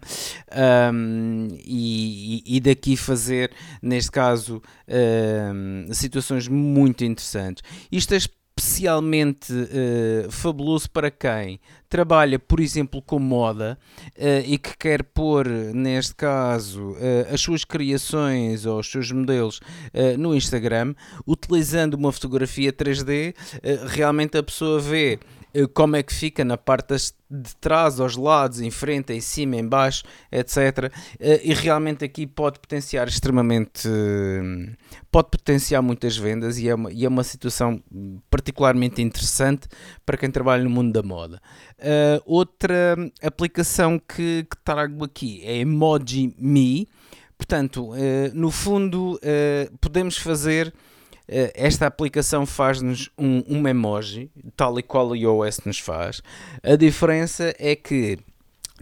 Um, e, e, daqui fazer, neste caso, uh, situações muito interessantes. Isto é especialmente uh, fabuloso para quem trabalha, por exemplo, com moda uh, e que quer pôr, neste caso, uh, as suas criações ou os seus modelos no Instagram, utilizando uma fotografia 3D, realmente a pessoa vê como é que fica na parte de trás, aos lados, em frente, em cima, em baixo, etc. Eh, e realmente aqui pode potenciar extremamente, pode potenciar muitas vendas e é uma, e é uma situação particularmente interessante para quem trabalha no mundo da moda. Uh, outra aplicação que, que trago aqui é Emoji Me. Portanto, uh, no fundo, uh, podemos fazer eh, esta aplicação faz-nos um, um emoji, tal e qual o iOS nos faz. A diferença é que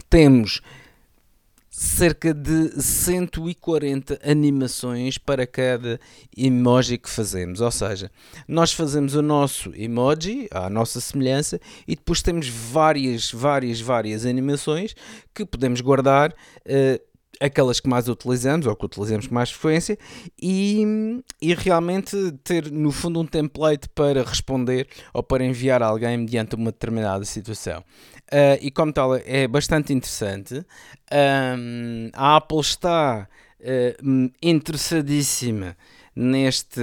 temos cerca de 140 animações para cada emoji que fazemos. Ou seja, nós fazemos o nosso emoji, à nossa semelhança, e depois temos várias, várias, várias animações que podemos guardar. Uh, aquelas que mais utilizamos ou que utilizamos com mais frequência e, e realmente ter no fundo um template para responder ou para enviar a alguém mediante uma determinada situação. Uh, e como tal é bastante interessante. Um, a Apple está uh, interessadíssima neste,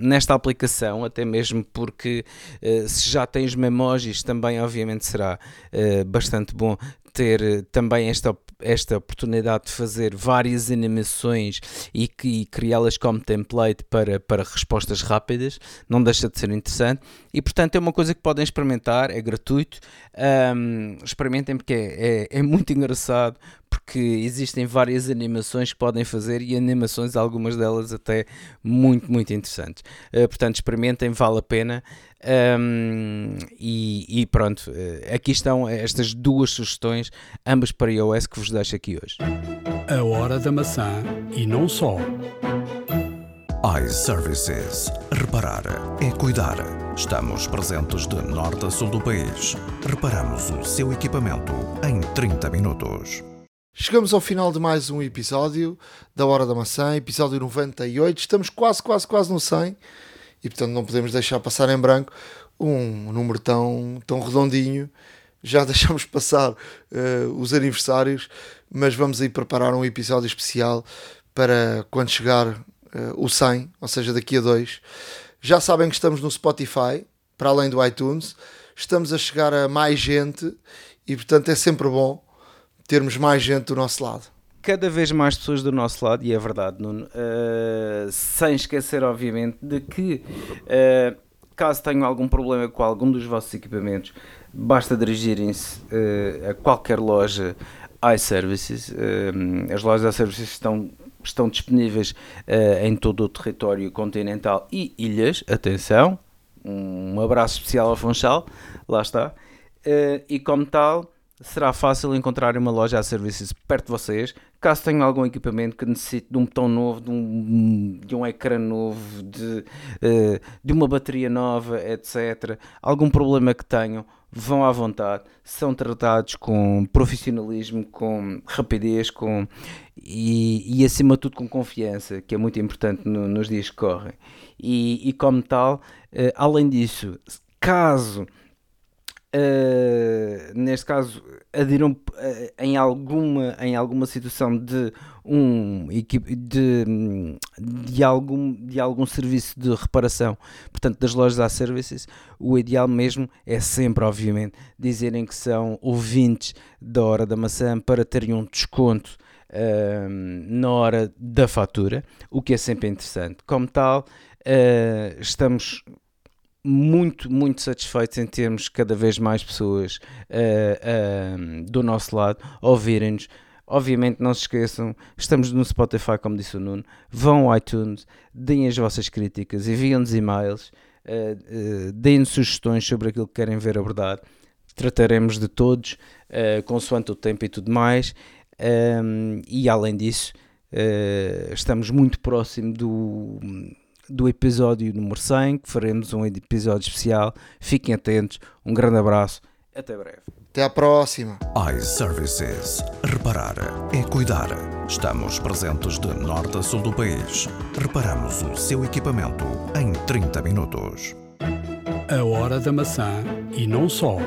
nesta aplicação, até mesmo porque uh, se já tens memojis também obviamente será bastante bom ter também esta esta oportunidade de fazer várias animações e, e criá-las como template para, para respostas rápidas, não deixa de ser interessante. E portanto é uma coisa que podem experimentar, é gratuito. Um, experimentem porque é, é, é muito engraçado, porque existem várias animações que podem fazer e animações, algumas delas até muito, muito interessantes. Uh, portanto, experimentem, vale a pena. Um, e, e, pronto, uh, aqui estão estas duas sugestões, ambas para iOS, que vos deixo aqui hoje. A hora da maçã e não só. iServices. Reparar é cuidar. Estamos presentes de norte a sul do país. Reparamos o seu equipamento em 30 minutos. Chegamos ao final de mais um episódio da Hora da Maçã, episódio 98. Estamos quase, quase, quase no 100 e, portanto, não podemos deixar passar em branco um número tão, tão redondinho. Já deixamos passar uh, os aniversários, mas vamos aí preparar um episódio especial para quando chegar uh, o 100, ou seja, daqui a dois. Já sabem que estamos no Spotify, para além do iTunes. Estamos a chegar a mais gente e, portanto, é sempre bom termos mais gente do nosso lado. Cada vez mais pessoas do nosso lado, e é verdade, Nuno, uh, sem esquecer, obviamente, de que uh, caso tenham algum problema com algum dos vossos equipamentos, basta dirigirem-se uh, a qualquer loja iServices. as lojas iServices estão estão disponíveis em todo o território continental e ilhas. Atenção, um abraço especial ao Funchal, lá está. E como tal, será fácil encontrar uma loja a serviços perto de vocês. Caso tenham algum equipamento que necessite de um botão novo, de um, de um ecrã novo, de, uh, de uma bateria nova, etc. Algum problema que tenham, vão à vontade. São tratados com profissionalismo, com rapidez com, e, e acima de tudo com confiança, que é muito importante no, nos dias que correm. E, e como tal, uh, além disso, caso Uh, neste caso, adiram uh, em, alguma, em alguma situação de um de, de, algum, de algum serviço de reparação, portanto, das lojas a services, o ideal mesmo é sempre, obviamente, dizerem que são ouvintes da hora da maçã para terem um desconto uh, na hora da fatura, o que é sempre interessante. Como tal, estamos muito, muito satisfeitos em termos cada vez mais pessoas uh, uh, do nosso lado ouvirem-nos. Obviamente, não se esqueçam, estamos no Spotify, como disse o Nuno. Vão ao iTunes, deem as vossas críticas, enviam-nos e-mails, uh, deem-nos sugestões sobre aquilo que querem ver abordado. Trataremos de todos, uh, consoante o tempo e tudo mais. Um, e além disso, estamos muito próximo do do episódio número 100, que faremos um episódio especial. Fiquem atentos, um grande abraço, até breve. Até à próxima. iServices. Reparar é cuidar. Estamos presentes de norte a sul do país. Reparamos o seu equipamento em 30 minutos. A hora da maçã e não só.